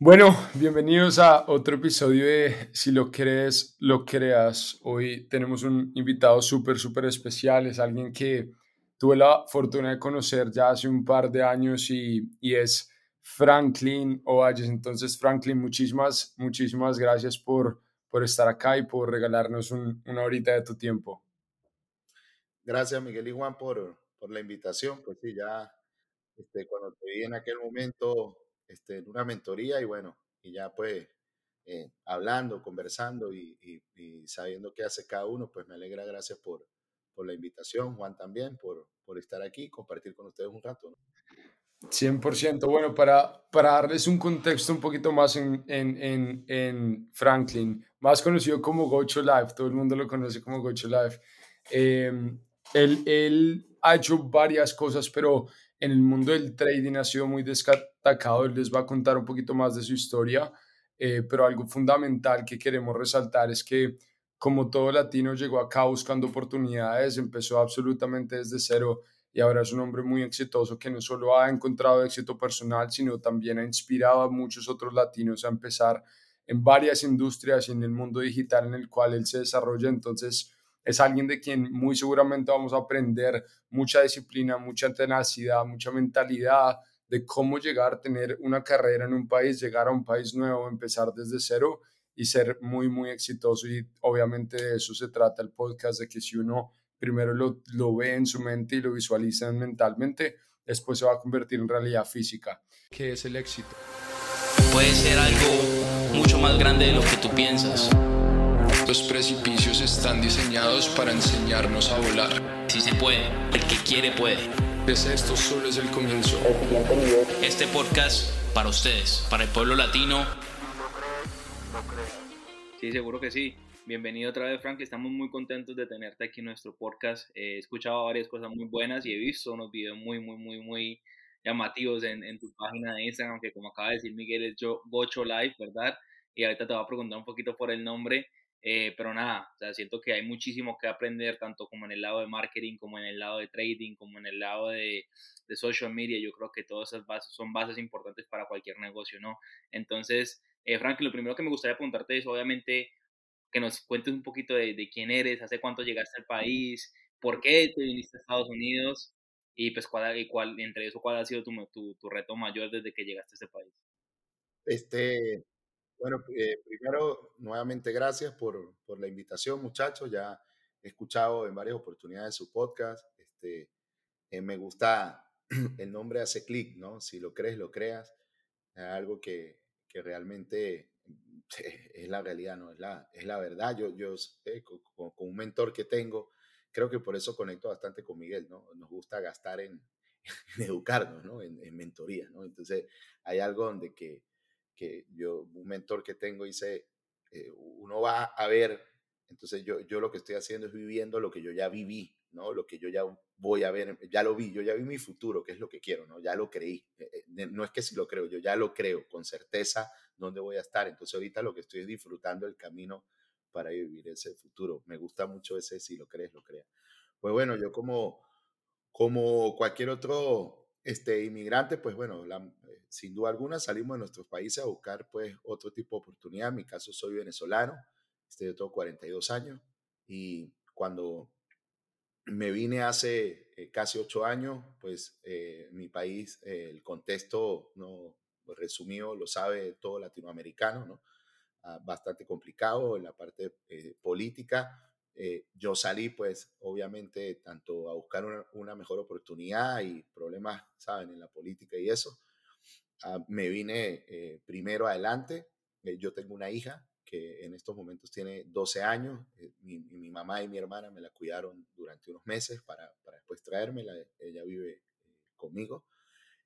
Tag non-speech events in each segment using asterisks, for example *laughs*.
Bueno, bienvenidos a otro episodio de Si lo crees, lo creas. Hoy tenemos un invitado súper, súper especial. Es alguien que tuve la fortuna de conocer ya hace un par de años y, y es Franklin Ovalles. Entonces, Franklin, muchísimas, muchísimas gracias por, por estar acá y por regalarnos una horita de tu tiempo. Gracias, Miguel y Juan, por, por la invitación. Pues sí, ya este, cuando te vi en aquel momento este, en una mentoría y bueno, y ya pues eh, hablando, conversando y, sabiendo qué hace cada uno, pues me alegra, gracias por, por la invitación, Juan también, por, por estar aquí y compartir con ustedes un rato. 100%. Bueno, para, para darles un contexto un poquito más en, en, en, Franklin, más conocido como Gocho Life, todo el mundo lo conoce como Gocho Life. Em, él, él ha hecho varias cosas, pero en el mundo del trading ha sido muy destacado. Él les va a contar un poquito más de su historia, eh, pero algo fundamental que queremos resaltar es que como todo latino llegó acá buscando oportunidades, empezó absolutamente desde cero y ahora es un hombre muy exitoso que no solo ha encontrado éxito personal, sino también ha inspirado a muchos otros latinos a empezar en varias industrias y en el mundo digital en el cual él se desarrolla. Entonces, es alguien de quien muy seguramente vamos a aprender mucha disciplina, mucha tenacidad, mucha mentalidad de cómo llegar a tener una carrera en un país, llegar a un país nuevo, empezar desde cero y ser muy, muy exitoso. Y obviamente de eso se trata el podcast, de que si uno primero lo, lo ve en su mente y lo visualiza mentalmente, después se va a convertir en realidad física, que es el éxito. Puede ser algo mucho más grande de lo que tú piensas los precipicios están diseñados para enseñarnos a volar. Si se puede, el que quiere puede. Pues esto solo es el comienzo. Este podcast para ustedes, para el pueblo latino. Sí, seguro que sí. Bienvenido otra vez, Frank. Estamos muy contentos de tenerte aquí en nuestro podcast. He escuchado varias cosas muy buenas y he visto unos videos muy, muy, muy, muy llamativos en, en tu página de Instagram, que como acaba de decir Miguel, es Gocho Live, ¿verdad? Y ahorita te voy a preguntar un poquito por el nombre. Eh, pero nada, o sea, siento que hay muchísimo que aprender, tanto como en el lado de marketing, como en el lado de trading, como en el lado de, de social media. Yo creo que todas esas bases son bases importantes para cualquier negocio, ¿no? Entonces, eh, Frank, lo primero que me gustaría preguntarte es, obviamente, que nos cuentes un poquito de, de, quién eres, hace cuánto llegaste al país, por qué te viniste a Estados Unidos y pues cuál, y cuál entre eso, cuál ha sido tu, tu, tu reto mayor desde que llegaste a este país. Este, bueno, eh, primero, nuevamente gracias por, por, la invitación, muchachos. Ya he escuchado en varias oportunidades su podcast. Este, eh, me gusta *clears throat* el nombre hace clic, ¿no? Si lo crees, lo creas. Es algo que, que realmente *laughs* es la realidad, ¿no? Es la, es la verdad. Yo, yo eh, con, con, un mentor que tengo, creo que por eso conecto bastante con Miguel, ¿no? Nos gusta gastar en, *laughs* en educarnos, ¿no? En, en mentoría, ¿no? Entonces, hay algo donde que que yo, un mentor que tengo, dice, eh, uno va a ver, entonces yo, yo lo que estoy haciendo es viviendo lo que yo ya viví, ¿no? Lo que yo ya voy a ver, ya lo vi, yo ya vi mi futuro, que es lo que quiero, ¿no? Ya lo creí. Eh, eh, no es que si lo creo, yo ya lo creo con certeza dónde voy a estar. Entonces ahorita lo que estoy es disfrutando el camino para vivir ese futuro. Me gusta mucho ese si lo crees, lo creas. Pues bueno, yo como, como cualquier otro este, inmigrante, pues bueno, eh, sin duda alguna salimos de nuestros países a buscar pues otro tipo de oportunidad. En mi caso soy venezolano, este, yo tengo 42 años y cuando me vine hace eh, casi ocho años, pues eh, mi país, el contexto no resumido lo sabe todo latinoamericano, ¿no? Ah, bastante complicado en la parte política eh, yo salí, pues, obviamente, tanto a buscar una, mejor oportunidad y problemas, ¿saben?, en la política y eso. Ah, me vine eh, primero adelante. Eh, yo tengo una hija que en estos momentos tiene 12 años. Mi, mi, mamá y mi hermana me la cuidaron durante unos meses para, para después traérmela. Ella vive conmigo.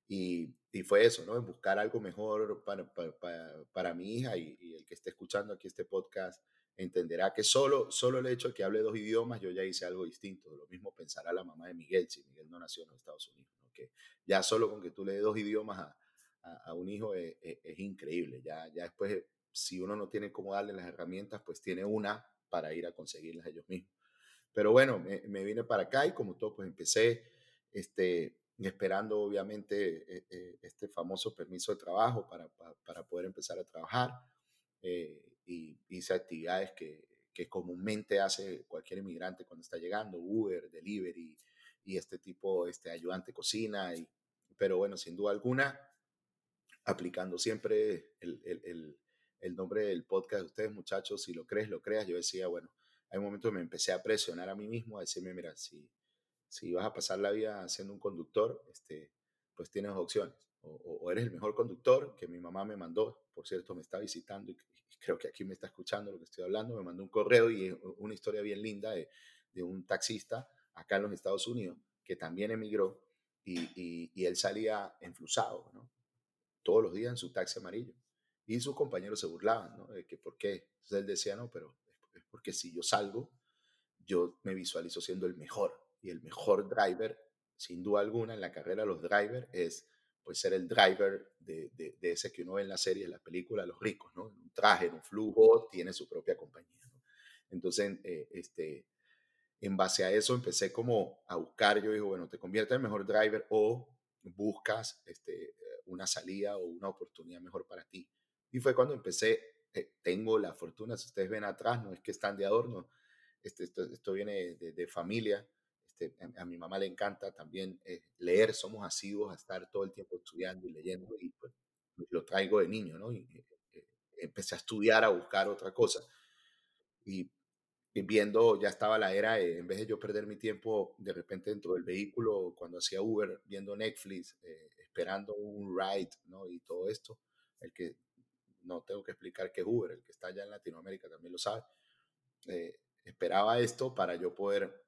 Y, y, fue eso, ¿no? Buscar algo mejor para, para, para, mi hija y, y, el que esté escuchando aquí este podcast entenderá que solo, solo el hecho de que hable dos idiomas, yo ya hice algo distinto. Lo mismo pensará la mamá de Miguel, si Miguel no nació en los Estados Unidos. Que ya solo con que tú le des dos idiomas a, a, un hijo es, es, increíble. Ya, ya después, si uno no tiene cómo darle las herramientas, pues tiene una para ir a conseguirlas ellos mismos. Pero bueno, me, me vine para acá y como todo, pues empecé este, esperando obviamente e, e, este famoso permiso de trabajo para, para, para poder empezar a trabajar eh, y hice actividades que, que comúnmente hace cualquier inmigrante cuando está llegando, Uber, delivery y este tipo, este ayudante cocina, y, pero bueno, sin duda alguna, aplicando siempre el, el, el, nombre del podcast de ustedes, muchachos, si lo crees, lo creas, yo decía, bueno, hay un momento que me empecé a presionar a mí mismo, a decirme, mira, si, si vas a pasar la vida siendo un conductor, este, pues tienes opciones. O, eres el mejor conductor que mi mamá me mandó, por cierto, me está visitando y, creo que aquí me está escuchando lo que estoy hablando, me mandó un correo y una historia bien linda de, de un taxista acá en los Estados Unidos que también emigró y, y, él salía enflusado, ¿no? Todos los días en su taxi amarillo. Y sus compañeros se burlaban, ¿no? De que por qué. Entonces él decía, no, pero es porque si yo salgo, yo me visualizo siendo el mejor. Y el mejor driver, sin duda alguna, en la carrera los drivers es pues ser el driver de, de, ese que uno ve en la serie, en la película, los ricos, ¿no? En un traje, en un flujo, tiene su propia compañía. Entonces, eh, este, en base a eso empecé como a buscar, yo digo, bueno, te conviertes en mejor driver o buscas este, una salida o una oportunidad mejor para ti. Y fue cuando empecé, eh, tengo la fortuna, si ustedes ven atrás, no es que están de adorno, este, esto, viene de, de familia, este, a, mi mamá le encanta también eh, leer, somos asiduos a estar todo el tiempo estudiando y leyendo y pues, lo traigo de niño, ¿no? Y, eh, empecé a estudiar, a buscar otra cosa. Y, viendo, ya estaba la era, en vez de yo perder mi tiempo de repente dentro del vehículo, cuando hacía Uber, viendo Netflix, eh, esperando un ride, ¿no? Y todo esto, el que no tengo que explicar qué es Uber, el que está allá en Latinoamérica también lo sabe. esperaba esto para yo poder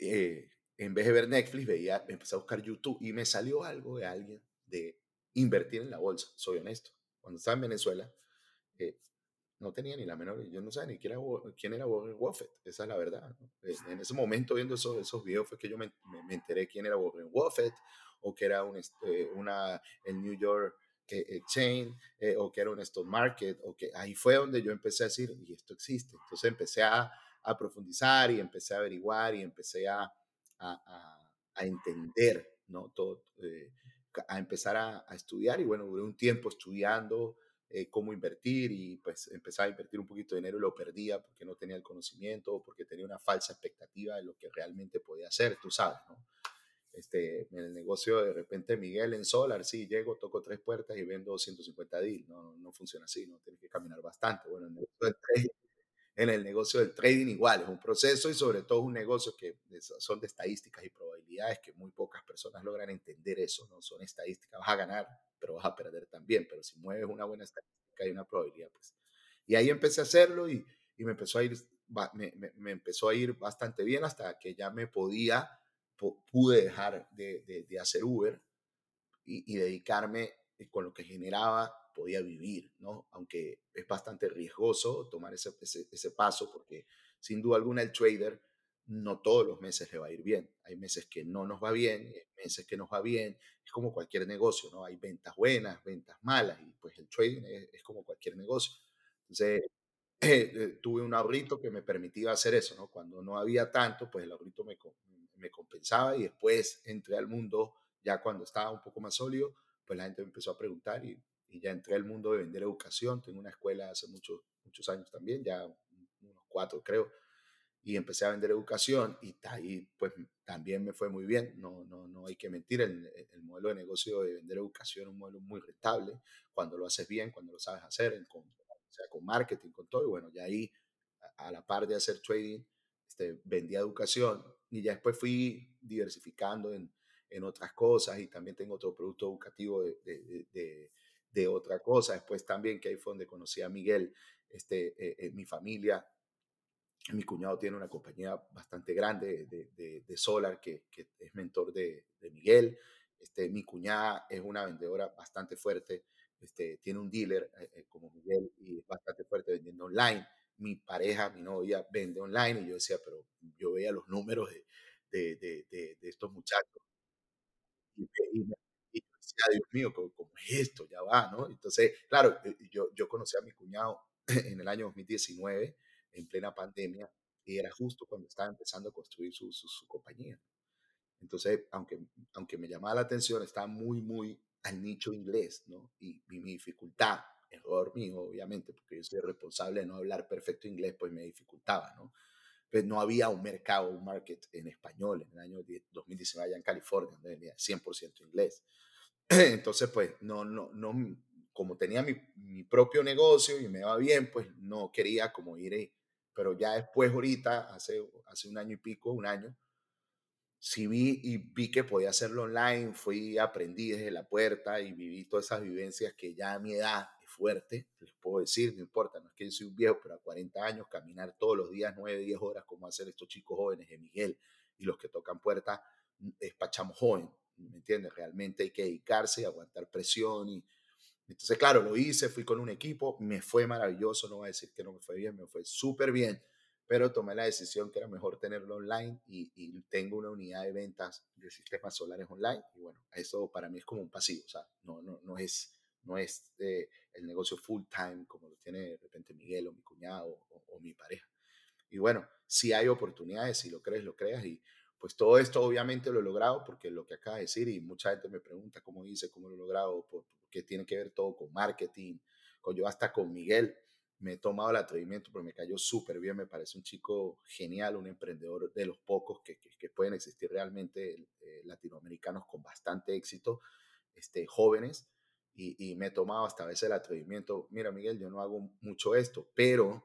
eh, en vez de ver Netflix, veía, empecé a buscar YouTube y me salió algo de alguien de invertir en la bolsa, soy honesto. Cuando estaba en Venezuela, eh, no tenía ni la menor, yo no sabía ni quién era, quién era Warren Buffett, esa es la verdad. Eh, en ese momento, viendo esos, esos videos, fue que yo me, me, enteré quién era Warren Buffett, o que era un, este, una, el New York Exchange, o que era un stock market, o que ahí fue donde yo empecé a decir, y esto existe. Entonces empecé a, a profundizar y empecé a averiguar y empecé a, a, a, entender, ¿no? Todo, eh, a empezar a, estudiar y bueno, duré un tiempo estudiando eh, cómo invertir y pues empecé a invertir un poquito de dinero y lo perdía porque no tenía el conocimiento o porque tenía una falsa expectativa de lo que realmente podía hacer, tú sabes, ¿no? Este, en el negocio de repente Miguel en Solar, sí, llego, toco tres puertas y vendo 150 deals, no, no funciona así, no tienes que caminar bastante. Bueno, en el negocio en el negocio del trading igual, es un proceso y sobre todo un negocio que son de estadísticas y probabilidades que muy pocas personas logran entender eso, ¿no? Son estadísticas, vas a ganar, pero vas a perder también, pero si mueves una buena estadística y una probabilidad, pues. Y ahí empecé a hacerlo y, y me empezó a ir, me, me, empezó a ir bastante bien hasta que ya me podía, pude dejar de, de, de hacer Uber y, y dedicarme eh, con lo que generaba podía vivir, ¿no? Aunque es bastante riesgoso tomar ese, ese, paso porque sin duda alguna el trader no todos los meses le va a ir bien. Hay meses que no nos va bien, hay meses que nos va bien. Es como cualquier negocio, ¿no? Hay ventas buenas, ventas malas y pues el trading es, como cualquier negocio. Entonces, *clears throat* eh, tuve un ahorrito que me permitía hacer eso, ¿no? Cuando no había tanto, pues el ahorrito me, me compensaba y después entré al mundo ya cuando estaba un poco más sólido, pues la gente me empezó a preguntar y y ya entré al mundo de vender educación. Tengo una escuela hace muchos, muchos años también, ya unos cuatro creo, y empecé a vender educación y ahí pues también me fue muy bien. No, no, no hay que mentir, el, el modelo de negocio de vender educación es un modelo muy rentable cuando lo haces bien, cuando lo sabes hacer, con, o sea, con marketing, con todo. Y bueno, ya ahí a, la par de hacer trading, este, vendía educación y ya después fui diversificando en, en otras cosas y también tengo otro producto educativo de, de de otra cosa. Después también que ahí fue donde conocí a Miguel, este, eh, eh, mi familia, mi cuñado tiene una compañía bastante grande de, de, solar que, que, es mentor de, de, Miguel. Este, mi cuñada es una vendedora bastante fuerte, este, tiene un dealer eh, como Miguel y es bastante fuerte vendiendo online. Mi pareja, mi novia, vende online y yo decía, pero yo veía los números de, de estos muchachos y, y, Dios mío, ¿cómo, es esto? Ya va, ¿no? Entonces, claro, eh, yo, yo conocí a mi cuñado *laughs* en el año 2019, en plena pandemia, y era justo cuando estaba empezando a construir su, su, compañía. Entonces, aunque, aunque me llamaba la atención, estaba muy, muy al nicho inglés, ¿no? Y, mi dificultad error mío, obviamente, porque yo soy responsable de no hablar perfecto inglés, pues me dificultaba, ¿no? Pues no había un mercado, un market en español en el año 2019 allá en California, donde venía 100% inglés. *clears throat* Entonces, pues, no, no, no, como tenía mi, mi, propio negocio y me va bien, pues no quería como ir ahí. Pero ya después, ahorita, hace, hace un año y pico, un año, sí vi y vi que podía hacerlo online, fui, aprendí desde la puerta y viví todas esas vivencias que ya a mi edad es fuerte, les puedo decir, no importa, no es que yo soy un viejo, pero a 40 años, caminar todos los días 9, 10 horas, como hacen estos chicos jóvenes de Miguel y los que tocan puerta, mm, es pachamo joven, ¿me entiendes? Realmente hay que dedicarse y aguantar presión y, entonces, claro, lo hice, fui con un equipo, me fue maravilloso, no voy a decir que no me fue bien, me fue súper bien, pero tomé la decisión que era mejor tenerlo online y, y, tengo una unidad de ventas de sistemas solares online y bueno, eso para mí es como un pasivo, o sea, no, no, no es, no es eh, el negocio full time como lo tiene de repente Miguel o mi cuñado o, o mi pareja. Y bueno, si hay oportunidades, si lo crees, lo creas y pues todo esto obviamente lo he logrado porque lo que acaba de decir y mucha gente me pregunta cómo hice, cómo lo he logrado, porque tiene que ver todo con marketing, con yo hasta con Miguel me he tomado el atrevimiento, pero me cayó súper bien, me parece un chico genial, un emprendedor de los pocos que, que, pueden existir realmente eh, latinoamericanos con bastante éxito, este, jóvenes, y, y, me he tomado hasta a veces el atrevimiento, mira Miguel, yo no hago mucho esto, pero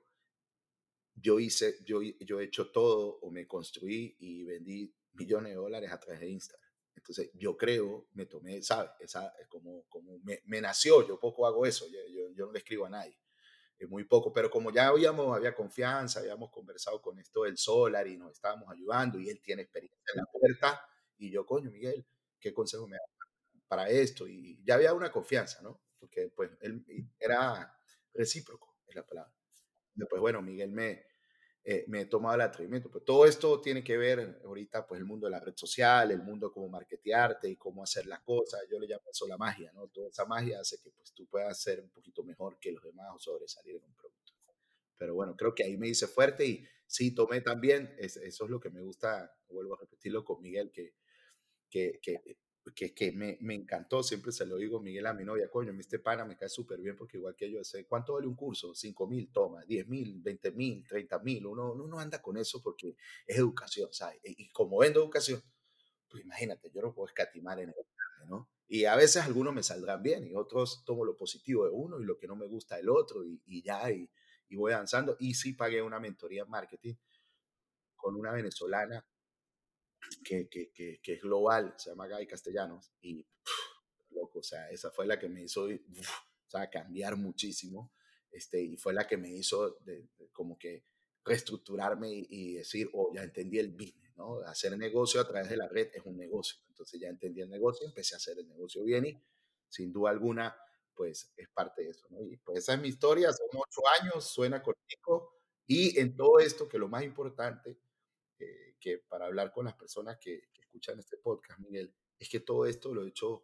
yo hice, yo, yo he hecho todo o me construí y vendí millones de dólares a través de Instagram. Entonces, yo creo, me tomé, ¿sabes? Esa, como, como me, me, nació, yo poco hago eso, yo, yo, yo no le escribo a nadie muy poco, pero como ya habíamos, había confianza, habíamos conversado con esto del solar y nos estábamos ayudando y él tiene experiencia en la puerta y yo, coño, Miguel, ¿qué consejo me da para esto? Y ya había una confianza, ¿no? Porque pues él era recíproco, es la palabra. Después, bueno, Miguel me, eh, me he tomado el atrevimiento. Pero todo esto tiene que ver ahorita, pues el mundo de la red social, el mundo de cómo marketearte y cómo hacer las cosas. Yo le llamo eso la magia, ¿no? Toda esa magia hace que pues tú puedas ser un poquito mejor que los demás o sobresalir en un producto. Pero bueno, creo que ahí me hice fuerte y sí, tomé también, eso es lo que me gusta, vuelvo a repetirlo con Miguel, que, que, que que, que me, me, encantó, siempre se lo digo Miguel a mi novia, coño, este pana me cae súper bien porque igual que yo sé, ¿cuánto vale un curso? 5 mil, toma, 10 mil, 20 mil, 30 mil, uno, uno no anda con eso porque es educación, ¿sabes? Y, como vendo educación, pues imagínate, yo no puedo escatimar en educarme, ¿no? Y a veces algunos me saldrán bien y otros tomo lo positivo de uno y lo que no me gusta del otro y, y ya, y, y voy avanzando. Y sí pagué una mentoría en marketing con una venezolana que, que, que, que, es global, se llama Guy Castellanos, y loco, o sea, esa fue la que me hizo o sea, cambiar muchísimo, este, y fue la que me hizo como que reestructurarme y, decir, oh, ya entendí el business, ¿no? Hacer negocio a través de la red es un negocio, entonces ya entendí el negocio, empecé a hacer el negocio bien y sin duda alguna, pues es parte de eso. Y pues esa es mi historia, son ocho años, suena cortico, y en todo esto, que lo más importante, que para hablar con las personas que, escuchan este podcast, Miguel, es que todo esto lo he hecho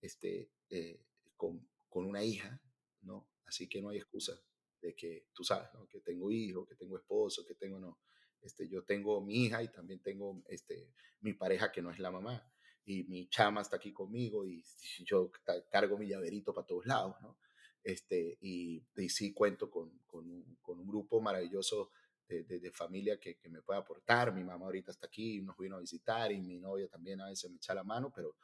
este, eh, con, con, una hija, ¿no? Así que no hay excusa de que tú sabes, ¿no? Que tengo hijo, que tengo esposo, que tengo, no. Este, yo tengo mi hija y también tengo este, mi pareja que no es la mamá. Y mi chama está aquí conmigo y *laughs* yo cargo mi llaverito para todos lados, ¿no? Este, y, y sí cuento con, con, con un grupo maravilloso de, de, de familia que, que, me pueda aportar. Mi mamá ahorita está aquí, nos vino a visitar y mi novia también a veces me echa la mano, pero,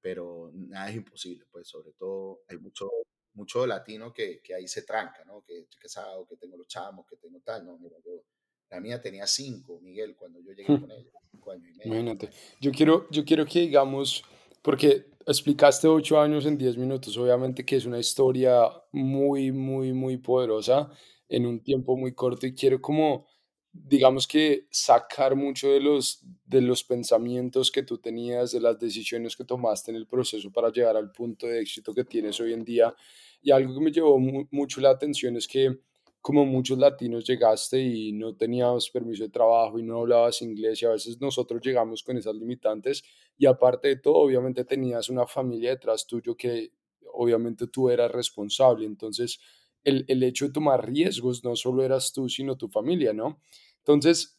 pero nada es imposible, pues sobre todo hay mucho, mucho latino que, que ahí se tranca, ¿no? Que estoy casado, que tengo los chamos, que tengo tal, no, mira, yo, la mía tenía cinco, Miguel, cuando yo llegué con *laughs* ella, cinco años y medio. Imagínate, yo quiero, yo quiero que digamos, porque explicaste ocho años en diez minutos, obviamente que es una historia muy, muy, muy poderosa, en un tiempo muy corto y quiero como, digamos que sacar mucho de los, de los pensamientos que tú tenías, de las decisiones que tomaste en el proceso para llegar al punto de éxito que tienes hoy en día. Y algo que me llevó mu mucho la atención es que como muchos latinos llegaste y no tenías permiso de trabajo y no hablabas inglés y a veces nosotros llegamos con esas limitantes y aparte de todo obviamente tenías una familia detrás tuyo que obviamente tú eras responsable entonces el, el hecho de tomar riesgos no solo eras tú, sino tu familia, ¿no? Entonces,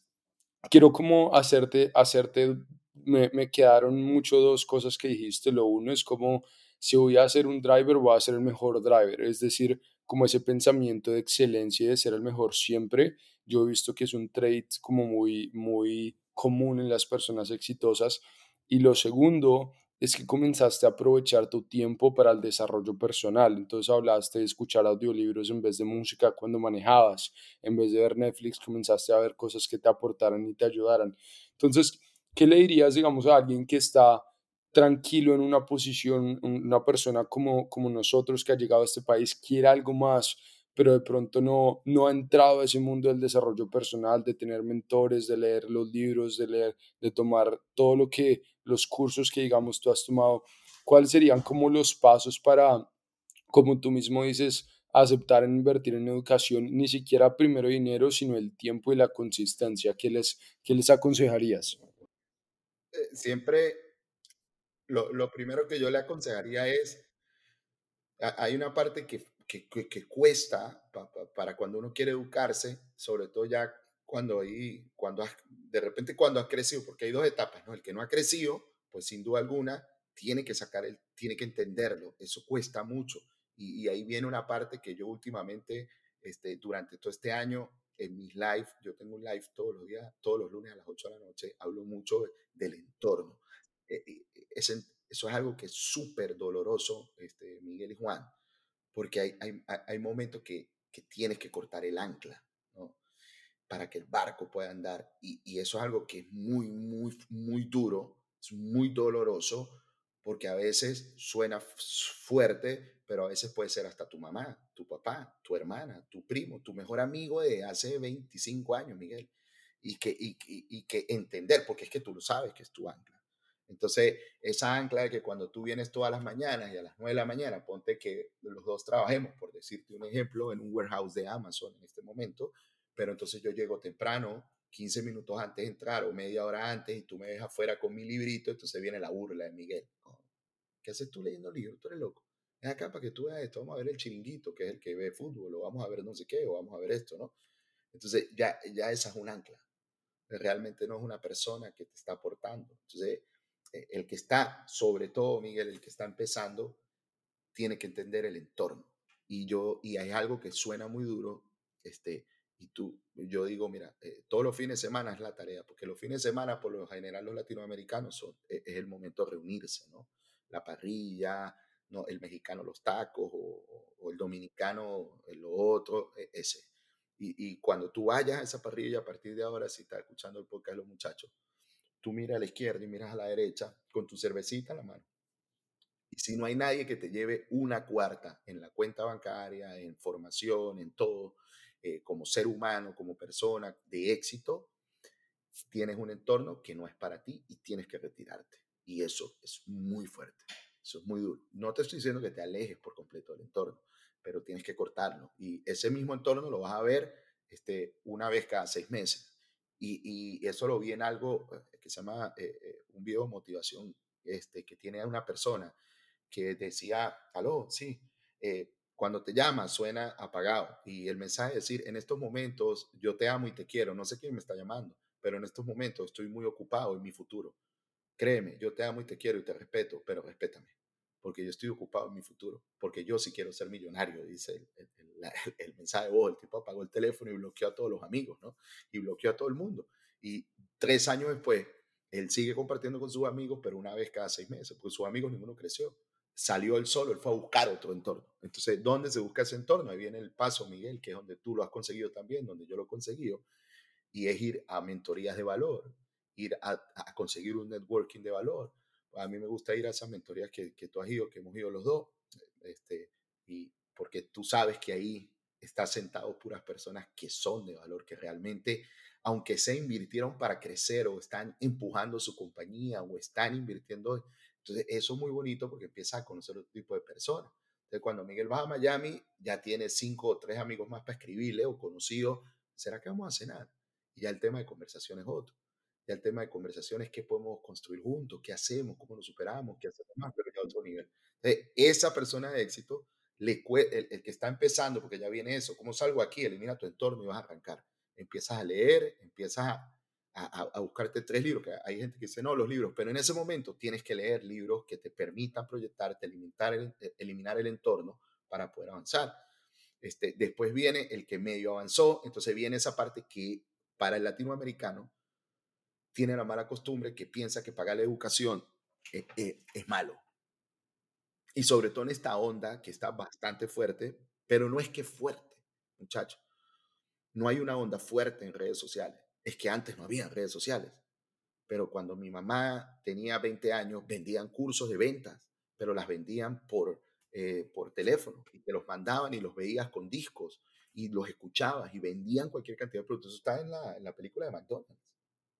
quiero como hacerte, hacerte, me, me quedaron mucho dos cosas que dijiste. Lo uno es como, si voy a ser un driver, voy a ser el mejor driver. Es decir, como ese pensamiento de excelencia y de ser el mejor siempre, yo he visto que es un trait como muy, muy común en las personas exitosas. Y lo segundo es que comenzaste a aprovechar tu tiempo para el desarrollo personal. Entonces hablaste de escuchar audiolibros en vez de música cuando manejabas, en vez de ver Netflix, comenzaste a ver cosas que te aportaran y te ayudaran. Entonces, ¿qué le dirías, digamos, a alguien que está tranquilo en una posición, una persona como, como nosotros que ha llegado a este país, quiere algo más, pero de pronto no, no ha entrado a ese mundo del desarrollo personal, de tener mentores, de leer los libros, de leer, de tomar todo lo que, los cursos que digamos tú has tomado, ¿cuáles serían como los pasos para, como tú mismo dices, aceptar invertir en educación, ni siquiera primero dinero, sino el tiempo y la consistencia? ¿Qué les, qué les aconsejarías? Eh, siempre lo, lo primero que yo le aconsejaría es, hay una parte que que, cuesta para cuando uno quiere educarse, sobre todo ya cuando, hay, cuando de repente cuando has crecido, porque hay dos etapas, ¿no? El que no ha crecido, pues sin duda alguna, tiene que sacar, el, tiene que entenderlo, eso cuesta mucho. Y, ahí viene una parte que yo últimamente, este, durante todo este año, en mis live, yo tengo un live todos los días, todos los lunes a las 8 de la noche, hablo mucho del entorno. E, e, eso es algo que es súper doloroso, este, Miguel y Juan, porque hay, hay, hay momentos que, que, tienes que cortar el ancla, ¿no? Para que el barco pueda andar. Y, y, eso es algo que es muy, muy, muy duro, es muy doloroso, porque a veces suena fuerte, pero a veces puede ser hasta tu mamá, tu papá, tu hermana, tu primo, tu mejor amigo de hace 25 años, Miguel. Y que, y, y que entender, porque es que tú lo sabes que es tu ancla. Entonces, esa ancla de que cuando tú vienes todas las mañanas y a las 9 de la mañana, ponte que los dos trabajemos, por decirte un ejemplo, en un warehouse de Amazon en este momento, pero entonces yo llego temprano, 15 minutos antes de entrar o media hora antes y tú me ves afuera con mi librito, entonces viene la burla de Miguel. ¿Qué haces tú leyendo libros? Tú eres loco. Es acá para que tú veas esto, vamos a ver el chiringuito, que es el que ve fútbol, o vamos a ver no sé qué, o vamos a ver esto, ¿no? Entonces ya, ya esa es un ancla. Realmente no es una persona que te está aportando. Entonces, el que está, sobre todo, Miguel, el que está empezando, tiene que entender el entorno. Y yo, y hay algo que suena muy duro, este, y tú, yo digo, mira, eh, todos los fines de semana es la tarea, porque los fines de semana, por lo general, los latinoamericanos son, e, es, el momento de reunirse, ¿no? La parrilla, ¿no? El mexicano los tacos, o, el dominicano lo otro, e, ese. Y, cuando tú vayas a esa parrilla, a partir de ahora, si estás escuchando el podcast los muchachos, tú miras a la izquierda y miras a la derecha con tu cervecita en la mano. Y si no hay nadie que te lleve una cuarta en la cuenta bancaria, en formación, en todo, eh, como ser humano, como persona de éxito, tienes un entorno que no es para ti y tienes que retirarte. Y eso es muy fuerte, eso es muy duro. No te estoy diciendo que te alejes por completo del entorno, pero tienes que cortarlo. Y ese mismo entorno lo vas a ver este, una vez cada seis meses. Y, eso lo vi en algo eh, que se llama eh, eh, un video de motivación este, que tiene a una persona que decía, aló, sí, cuando te llama suena apagado y el mensaje es decir, en estos momentos yo te amo y te quiero, no sé quién me está llamando, pero en estos momentos estoy muy ocupado en mi futuro. Créeme, yo te amo y te quiero y te respeto, pero respétame porque yo estoy ocupado en mi futuro, porque yo sí quiero ser millonario, dice el, el, *laughs* mensaje de voz. El tipo apagó el teléfono y bloqueó a todos los amigos, ¿no? Y bloqueó a todo el mundo. Y tres años después, él sigue compartiendo con sus amigos, pero una vez cada seis meses, porque sus amigos ninguno creció. Salió él solo, él fue a buscar otro entorno. Entonces, ¿dónde se busca ese entorno? Ahí viene el paso, Miguel, que es donde tú lo has conseguido también, donde yo lo he conseguido, y es ir a mentorías de valor, ir a, a conseguir un networking de valor, a mí me gusta ir a esas mentorías que, que tú has ido, que hemos ido los dos, este, y porque tú sabes que ahí están sentados puras personas que son de valor, que realmente, aunque se invirtieron para crecer o están empujando su compañía o están invirtiendo, entonces eso es muy bonito porque empiezas a conocer otro tipo de personas. Entonces cuando Miguel va a Miami, ya tiene cinco o tres amigos más para escribirle o conocidos, ¿será que vamos a cenar? Y ya el tema de conversación es otro ya el tema de conversaciones, qué podemos construir juntos, qué hacemos, cómo nos superamos, qué hacemos más, pero ya a otro nivel. esa persona de éxito, le, el, el, que está empezando, porque ya viene eso, ¿cómo salgo aquí? Elimina tu entorno y vas a arrancar. Empiezas a leer, empiezas a, a, a, buscarte tres libros, que hay gente que dice, no, los libros, pero en ese momento tienes que leer libros que te permitan proyectarte, eliminar el, eliminar el entorno para poder avanzar. Este, después viene el que medio avanzó, entonces viene esa parte que para el latinoamericano tiene la mala costumbre que piensa que pagar la educación es, es malo. Y sobre todo en esta onda que está bastante fuerte, pero no es que fuerte, muchachos. No hay una onda fuerte en redes sociales. Es que antes no había redes sociales. Pero cuando mi mamá tenía 20 años, vendían cursos de ventas, pero las vendían por, eh, por teléfono y te los mandaban y los veías con discos y los escuchabas y vendían cualquier cantidad de productos. Eso está en la, en la película de McDonald's,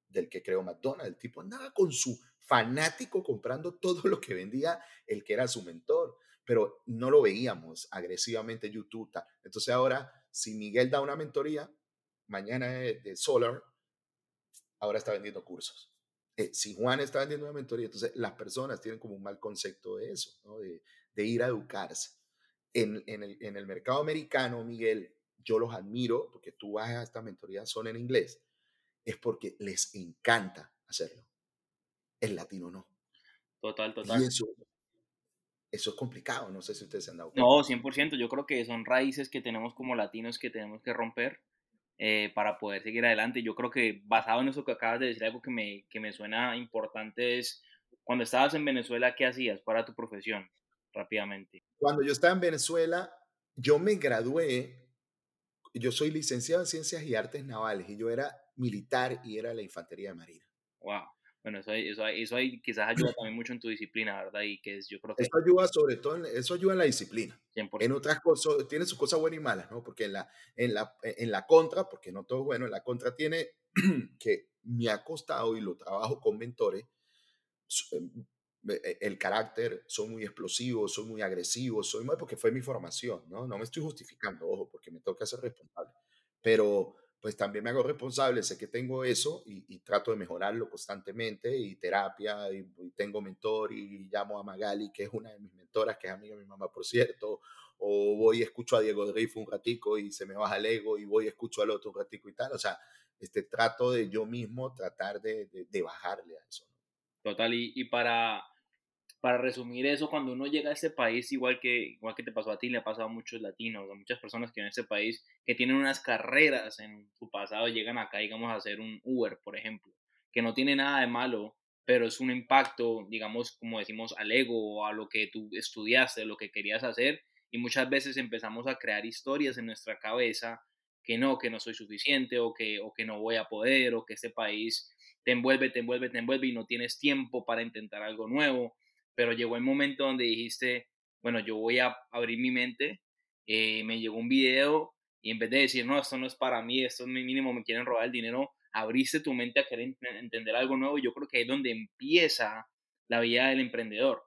del que creó McDonald's. El tipo andaba con su fanático comprando todo lo que vendía el que era su mentor, pero no lo veíamos agresivamente en YouTube. Entonces ahora, si Miguel da una mentoría, mañana de Solar, ahora está vendiendo cursos. Eh, si Juan está vendiendo una mentoría, entonces las personas tienen como un mal concepto de eso, de, ir a educarse. En, el, en, el, mercado americano, Miguel, yo los admiro porque tú vas a esta mentoría, son en inglés, es porque les encanta hacerlo. El latino no. Total, total. Y eso, eso es complicado, no sé si ustedes se han dado cuenta. No, 100%, yo creo que son raíces que tenemos como latinos que tenemos que romper eh, para poder seguir adelante. Yo creo que basado en eso que acabas de decir, algo que me, que me suena importante es, cuando estabas en Venezuela, ¿qué hacías? para tu profesión? Rápidamente. Cuando yo estaba en Venezuela, yo me gradué, yo soy licenciado en Ciencias y Artes Navales y yo era militar y era la Infantería de Marina. Wow. Bueno, eso, eso, eso quizás ayuda también mucho en tu disciplina, ¿verdad? Y que es, yo creo que... Eso ayuda sobre todo, en, eso ayuda en la disciplina. En otras cosas, tiene sus cosas buenas y malas, ¿no? Porque en la, en la, en la contra, porque no todo es bueno, en la contra tiene *clears throat* que me ha costado y lo trabajo con mentores, em, e, el carácter, soy muy explosivo, soy muy agresivo, soy muy, porque fue mi formación, ¿no? No me estoy justificando, ojo, porque me toca ser responsable. Pero pues también me hago responsable, sé que tengo eso y, trato de mejorarlo constantemente y terapia y, tengo mentor y llamo a Magali, que es una de mis mentoras, que es amiga de mi mamá, por cierto, o voy y escucho a Diego Dreyfus un ratico y se me baja el ego y voy y escucho al otro un ratico y tal, o sea, este trato de yo mismo tratar de, de, bajarle a eso. Total, y, y para para resumir eso, cuando uno llega a este país, igual que, igual que te pasó a ti, le ha pasado a muchos latinos, a muchas personas que en este país, que tienen unas carreras en su pasado, llegan acá, digamos, a hacer un Uber, por ejemplo, que no tiene nada de malo, pero es un impacto, digamos, como decimos, al ego, a lo que tú estudiaste, lo que querías hacer, y muchas veces empezamos a crear historias en nuestra cabeza que no, que no soy suficiente, o que, o que no voy a poder, o que este país te envuelve, te envuelve, te envuelve y no tienes tiempo para intentar algo nuevo pero llegó el momento donde dijiste, bueno, yo voy a abrir mi mente, eh, me llegó un video y en vez de decir, no, esto no es para mí, esto es mi mínimo, me quieren robar el dinero, abriste tu mente a querer entender algo nuevo. Yo creo que es donde empieza la vida del emprendedor,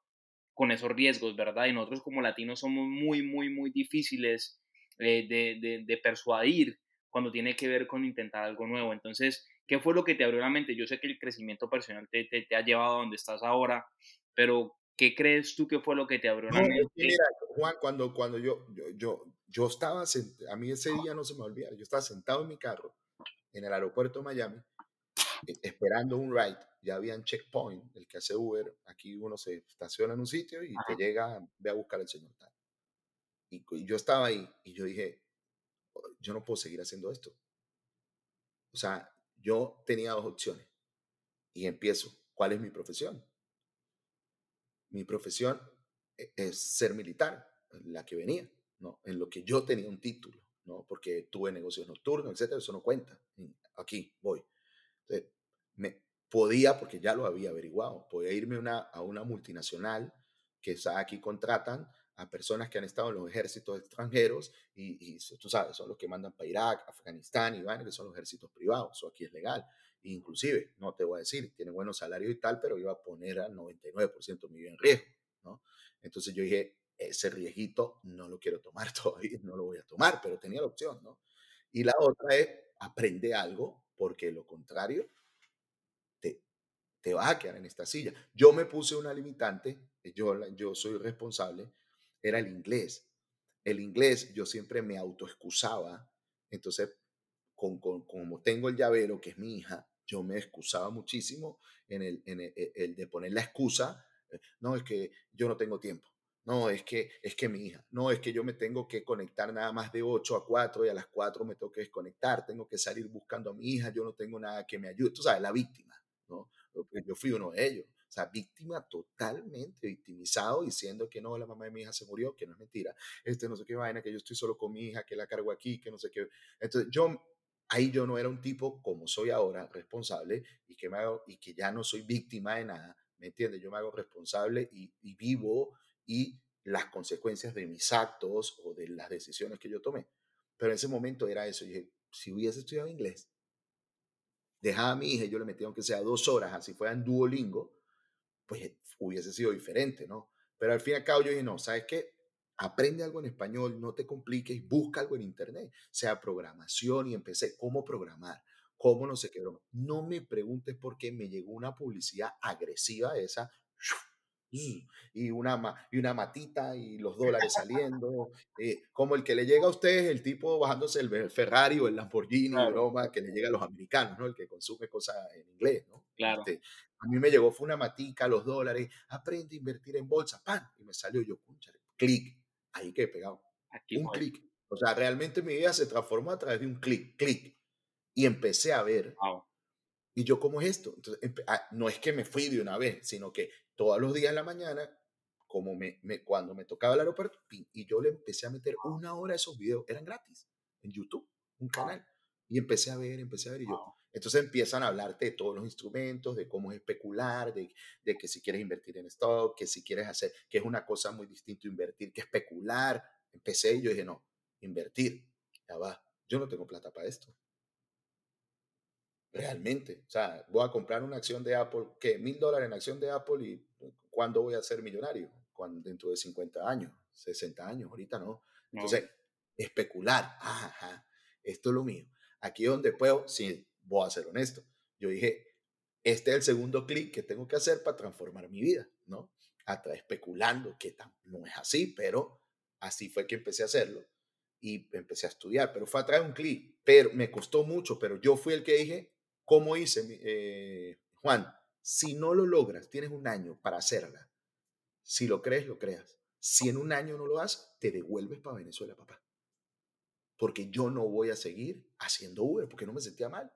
con esos riesgos, ¿verdad? Y nosotros como latinos somos muy, muy, muy difíciles eh, de, de, persuadir cuando tiene que ver con intentar algo nuevo. Entonces, ¿qué fue lo que te abrió la mente? Yo sé que el crecimiento personal te, te, te ha llevado a donde estás ahora, pero ¿Qué crees tú que fue lo que te abrió la mente? Mira, Juan, cuando, cuando yo, yo, yo, estaba, a mí ese día no se me olvida, yo estaba sentado en mi carro en el aeropuerto de Miami, e, esperando un ride, ya había un checkpoint, el que hace Uber, aquí uno se estaciona en un sitio y te llega, ve a buscar al señor tal. Y, y yo estaba ahí y yo dije, oh, yo no puedo seguir haciendo esto. O sea, yo tenía dos opciones y empiezo, ¿cuál es mi profesión? Mi profesión e-, es ser militar, la que venía, ¿no? En lo que yo tenía un título, ¿no? Porque tuve negocios nocturnos, etcétera, eso no cuenta. Aquí voy. Entonces, me podía, porque ya lo había averiguado, podía irme una, a una multinacional que aquí contratan a personas que han estado en los ejércitos extranjeros y, y tú sabes, son los que mandan para Irak, Afganistán y van, que son los ejércitos privados, eso aquí es legal. Inclusive, no te voy a decir, tiene buenos salarios y tal, pero iba a poner al 99% mi vida en riesgo, ¿no? Entonces yo dije, ese riesguito no lo quiero tomar *laughs* todavía, no lo voy a tomar, pero tenía la opción, ¿no? Y la otra es, aprende algo, porque lo contrario, te, te vas a quedar en esta silla. Yo me puse una limitante, yo, yo soy responsable, era el inglés. El inglés yo siempre me autoexcusaba, entonces con, como tengo el llavero, que es mi hija, yo me excusaba muchísimo en el, en el, de poner la excusa, eh, no, es que yo no tengo tiempo, No, es que, es que mi hija, no, es que yo me tengo que conectar nada más de 8 a 4 y a las 4 me tengo que desconectar, tengo que salir buscando a mi hija, yo no tengo nada que me ayude. Tú sabes, la víctima, ¿no? Yo fui uno de ellos. O sea, víctima totalmente victimizado diciendo que no, la mamá de mi hija se murió, que no es mentira, este no sé qué vaina, que yo estoy solo con mi hija, que la cargo aquí, que no sé qué. Entonces, yo, ahí yo no era un tipo como soy ahora, responsable, y que, me hago, y que ya no soy víctima de nada, ¿me entiendes? Yo me hago responsable y, vivo y las consecuencias de mis actos o de las decisiones que yo tomé. Pero en ese momento era eso. Yo dije, si hubiese estudiado inglés, dejaba a mi hija yo le metía aunque sea dos horas, así fuera en Duolingo, pues hubiese sido diferente, ¿no? Pero al fin y al cabo yo dije, no, ¿sabes qué? Aprende algo en español, no te compliques, busca algo en internet, sea programación y empecé cómo programar, cómo no sé qué No me preguntes por qué me llegó una publicidad agresiva esa *sniffs* y una, y una matita y los dólares saliendo, eh, como el que le llega a ustedes, el tipo bajándose el Ferrari o el Lamborghini, broma, que le llega a los americanos, ¿no? El que consume cosas en inglés, ¿no? Claro. Este, a mí me llegó, fue una matica, los dólares, aprende a invertir en bolsa, ¡pam! Y me salió yo, clic, ahí que he pegado. un clic. O sea, realmente mi vida se transformó a través de un clic, clic. Y empecé a ver. Y yo, ¿cómo es esto? Entonces, ah, no es que me fui de una vez, sino que todos los días en la mañana, como me, me cuando me tocaba el aeropuerto, y yo le empecé a meter una hora a esos videos, eran gratis, en YouTube, un canal. Y empecé a ver, empecé a ver, y yo, entonces empiezan a hablarte de todos los instrumentos, de cómo especular, de, de, que si quieres invertir en stock, que si quieres hacer, que es una cosa muy distinta invertir que especular. Empecé y yo dije, no, invertir, ya va, yo no tengo plata para esto. Realmente, o sea, voy a comprar una acción de Apple, ¿qué? Mil dólares en acción de Apple y ¿cuándo voy a ser millonario? Cuando, dentro de 50 años, 60 años, ahorita no. Entonces, especular, ajá, esto es lo mío. Aquí es donde puedo, sí, voy a ser honesto. Yo dije, este es el segundo clic que tengo que hacer para transformar mi vida, ¿no? Hasta especulando, que no es así, pero así fue que empecé a hacerlo y empecé a estudiar, pero fue a traer un clic, pero me costó mucho, pero yo fui el que dije, ¿cómo hice, eh, Juan? Si no lo logras, tienes un año para hacerla. Si lo crees, lo creas. Si en un año no lo haces, te devuelves para Venezuela, papá. Porque yo no voy a seguir haciendo Uber, porque no me sentía mal.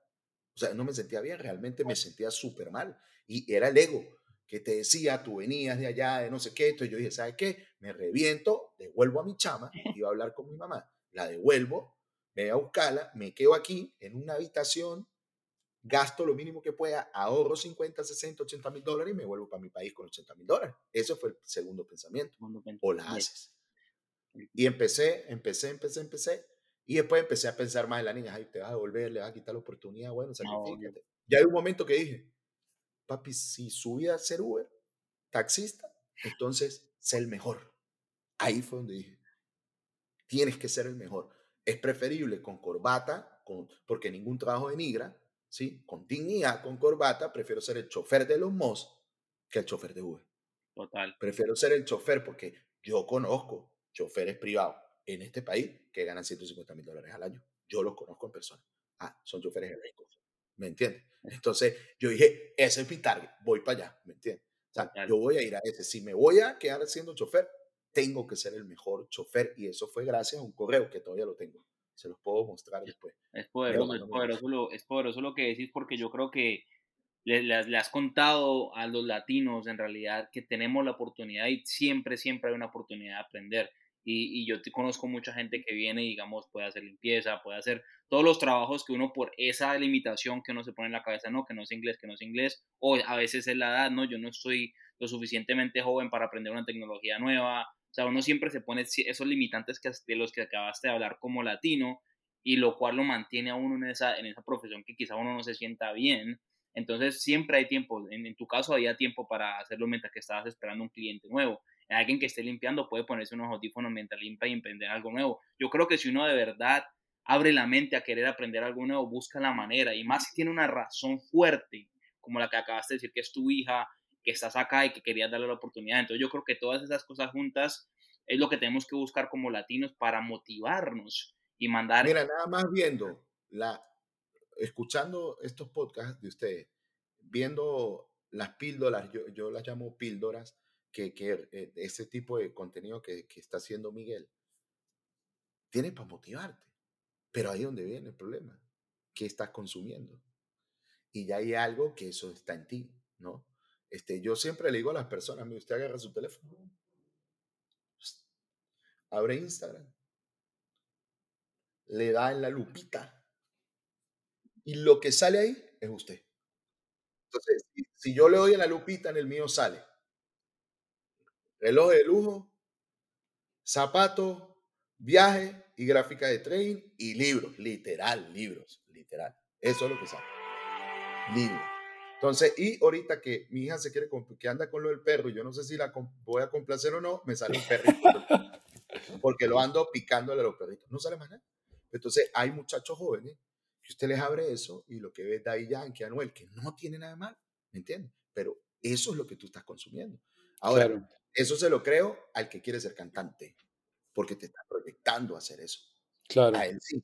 O sea, no me sentía bien, realmente me sentía súper mal. Y era el ego que te decía, tú venías de allá, de no sé qué. Entonces yo dije, ¿sabes qué? Me reviento, devuelvo a mi chama, *laughs* iba a hablar con mi mamá, la devuelvo, me voy a buscarla, me quedo aquí en una habitación, gasto lo mínimo que pueda, ahorro 50, 60, 80 mil dólares y me vuelvo para mi país con 80 mil dólares. Ese fue el segundo pensamiento. O la haces. Y empecé, empecé, empecé, empecé. Y después empecé a pensar más en la niña, ay, te vas a devolver, le vas a quitar la oportunidad, bueno, sacrifícate. ya hay un momento que dije, papi, si su vida es ser Uber, taxista, entonces sé el mejor. Ahí fue donde dije, tienes que ser el mejor. Es preferible con corbata, con, porque ningún trabajo denigra, ¿sí? Con dignidad, con corbata, prefiero ser el chofer de los MOS que el chofer de Uber. Total. Prefiero ser el chofer porque yo conozco choferes privados en este país que ganan 150 mil dólares al año. Yo los conozco en persona. Ah, son choferes eléctricos. ¿Me entiendes? Entonces yo dije, ese es mi target, voy para allá. ¿Me entiendes? O sea, yo voy a ir a ese. Si me voy a quedar siendo chofer, tengo que ser el mejor chofer. Y eso fue gracias a un correo que todavía lo tengo. Se los puedo mostrar después. Es poderoso, es poderoso, lo, es poderoso lo que decís porque yo creo que le, le, has contado a los latinos en realidad que tenemos la oportunidad y siempre, siempre hay una oportunidad de aprender. Y, yo te conozco mucha gente que viene y, digamos, puede hacer limpieza, puede hacer todos los trabajos que uno por esa limitación que uno se pone en la cabeza, no, que no es inglés, que no es inglés, o a veces es la edad, no, yo no estoy lo suficientemente joven para aprender una tecnología nueva. O sea, uno siempre se pone esos limitantes que, de los que acabaste de hablar como latino, y lo cual lo mantiene a uno en esa, en esa profesión que quizá uno no se sienta bien. Entonces, siempre hay tiempo. En, en tu caso, había tiempo para hacerlo mientras que estabas esperando un cliente nuevo alguien que esté limpiando puede ponerse unos audífonos mientras limpia y emprender algo nuevo. Yo creo que si uno de verdad abre la mente a querer aprender algo nuevo, busca la manera, y más si tiene una razón fuerte, como la que acabaste de decir, que es tu hija, que estás acá y que querías darle la oportunidad. Entonces yo creo que todas esas cosas juntas es lo que tenemos que buscar como latinos para motivarnos y mandar... Mira, nada más viendo, la, escuchando estos podcasts de ustedes, viendo las píldoras, yo, yo las llamo píldoras, que, que eh, ese tipo de contenido que, que está haciendo Miguel tiene para motivarte. Pero ahí es donde viene el problema. ¿Qué estás consumiendo? Y ya hay algo que eso está en ti, ¿no? Este, yo siempre le digo a las personas, mire, usted agarra su teléfono, abre Instagram, le da en la lupita y lo que sale ahí es usted. Entonces, si, yo le doy en la lupita, en el mío sale reloj de lujo, zapatos, viaje y gráfica de trading y libros, literal, libros, literal. Eso es lo que sale. Libros. Entonces, y ahorita que mi hija se quiere, que anda con lo del perro, yo no sé si la voy a complacer o no, me sale un perrito. *laughs* porque lo ando picándole a los perritos. No sale más nada. Entonces, hay muchachos jóvenes que usted les abre eso y lo que ve Daddy Yankee, Anuel, que no tiene nada mal, ¿me entiendes? Pero eso es lo que tú estás consumiendo. Ahora, eso se lo creo al que quiere ser cantante, porque te está proyectando a hacer eso. Claro. A él sí.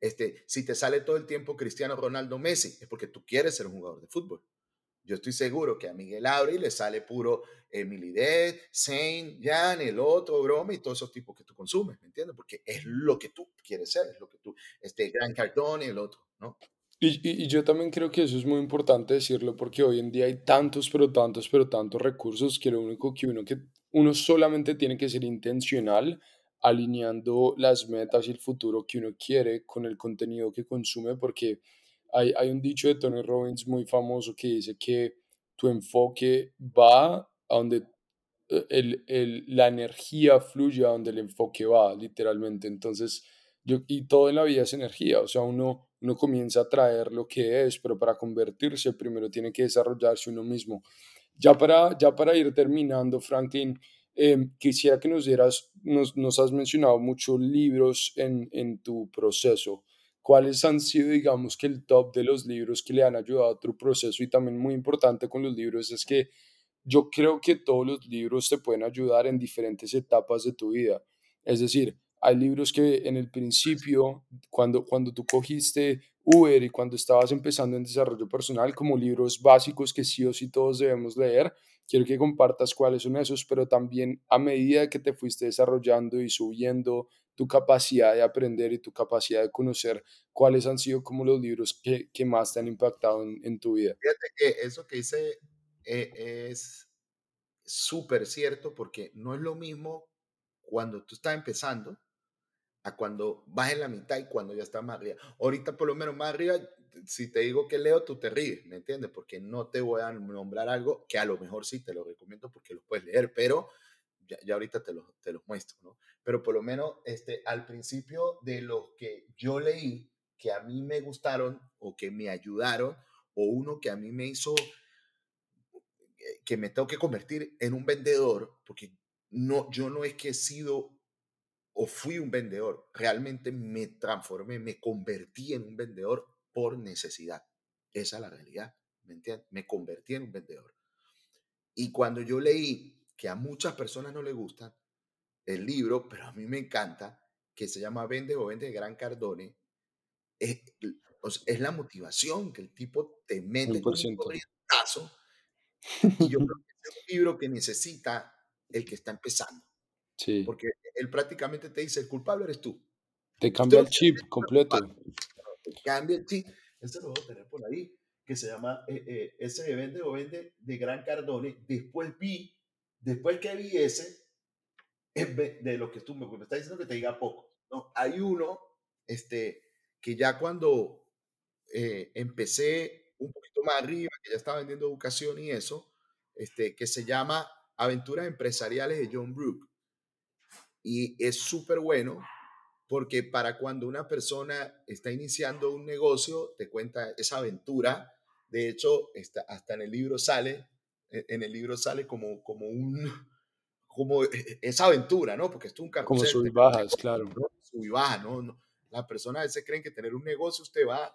Este, si te sale todo el tiempo Cristiano Ronaldo Messi, es porque tú quieres ser un jugador de fútbol. Yo estoy seguro que a Miguel Auri le sale puro Emily Dead, Saint, Jan, el otro, broma y todos esos tipos que tú consumes, ¿me entiendes? Porque es lo que tú quieres ser, es lo que tú, este Gran Cardone y el otro, ¿no? Y, y, yo también creo que eso es muy importante decirlo porque hoy en día hay tantos, pero tantos, pero tantos recursos que lo único que uno, que uno solamente tiene que ser intencional alineando las metas y el futuro que uno quiere con el contenido que consume porque hay, hay un dicho de Tony Robbins muy famoso que dice que tu enfoque va a donde eh, el, el, la energía fluye a donde el enfoque va, literalmente. Entonces, yo, y todo en la vida es energía, o sea, uno, uno comienza a traer lo que es, pero para convertirse primero tiene que desarrollarse uno mismo. Ya para, ya para ir terminando, Franklin, eh, quisiera que nos dieras, nos, nos has mencionado muchos libros en, en tu proceso. ¿Cuáles han sido, digamos, que el top de los libros que le han ayudado a tu proceso? Y también muy importante con los libros es que yo creo que todos los libros te pueden ayudar en diferentes etapas de tu vida. Es decir, hay libros que en el principio, cuando, cuando tú cogiste Uber y cuando estabas empezando en desarrollo personal, como libros básicos que sí o sí todos debemos leer, quiero que compartas cuáles son esos, pero también a medida que te fuiste desarrollando y subiendo tu capacidad de aprender y tu capacidad de conocer cuáles han sido como los libros que, que más te han impactado en, en, tu vida. Fíjate que eso que dice eh, es súper cierto porque no es lo mismo cuando tú estás empezando a cuando vas en la mitad y cuando ya estás más arriba. Ahorita por lo menos más arriba, si te digo que leo, tú te ríes, ¿me entiendes? Porque no te voy a nombrar algo que a lo mejor sí te lo recomiendo porque lo puedes leer, pero ya, ya ahorita te los, te los muestro, ¿no? pero por lo menos este, al principio de los que yo leí, que a mí me gustaron o que me ayudaron, o uno que a mí me hizo eh, que me tengo que convertir en un vendedor, porque no, yo no es que he sido o fui un vendedor, realmente me transformé, me convertí en un vendedor por necesidad. Esa es la realidad, ¿me entiendes? Me convertí en un vendedor. Y cuando yo leí que a muchas personas no le gustan, el libro, pero a mí me encanta, que se llama Vende o Vende de Gran Cardone, es, es la motivación que el tipo te mete con un corrientazo. *laughs* Y yo creo que es un libro que necesita el que está empezando. Sí. Porque él prácticamente te dice, el culpable eres tú. Te cambia el chip completo. Te cambia el chip. Este lo voy a tener por ahí, que se llama eh, eh, ese de Vende o Vende de Gran Cardone. Después vi, después que vi ese, de lo que tú me, me estás diciendo que te diga poco. ¿no? Hay uno este, que ya cuando eh, empecé un poquito más arriba, que ya estaba vendiendo educación y eso, este, que se llama Aventuras Empresariales de John Brook. Y es súper bueno porque para cuando una persona está iniciando un negocio, te cuenta esa aventura. De hecho, está, hasta en el libro sale, e, en el libro sale como, como un, *laughs* como e, e, esa aventura, ¿no? Porque esto es un carrusel. Como sub y bajas, claro. ¿no? Sub y baja, ¿no? no. Las personas a veces creen que tener un negocio usted va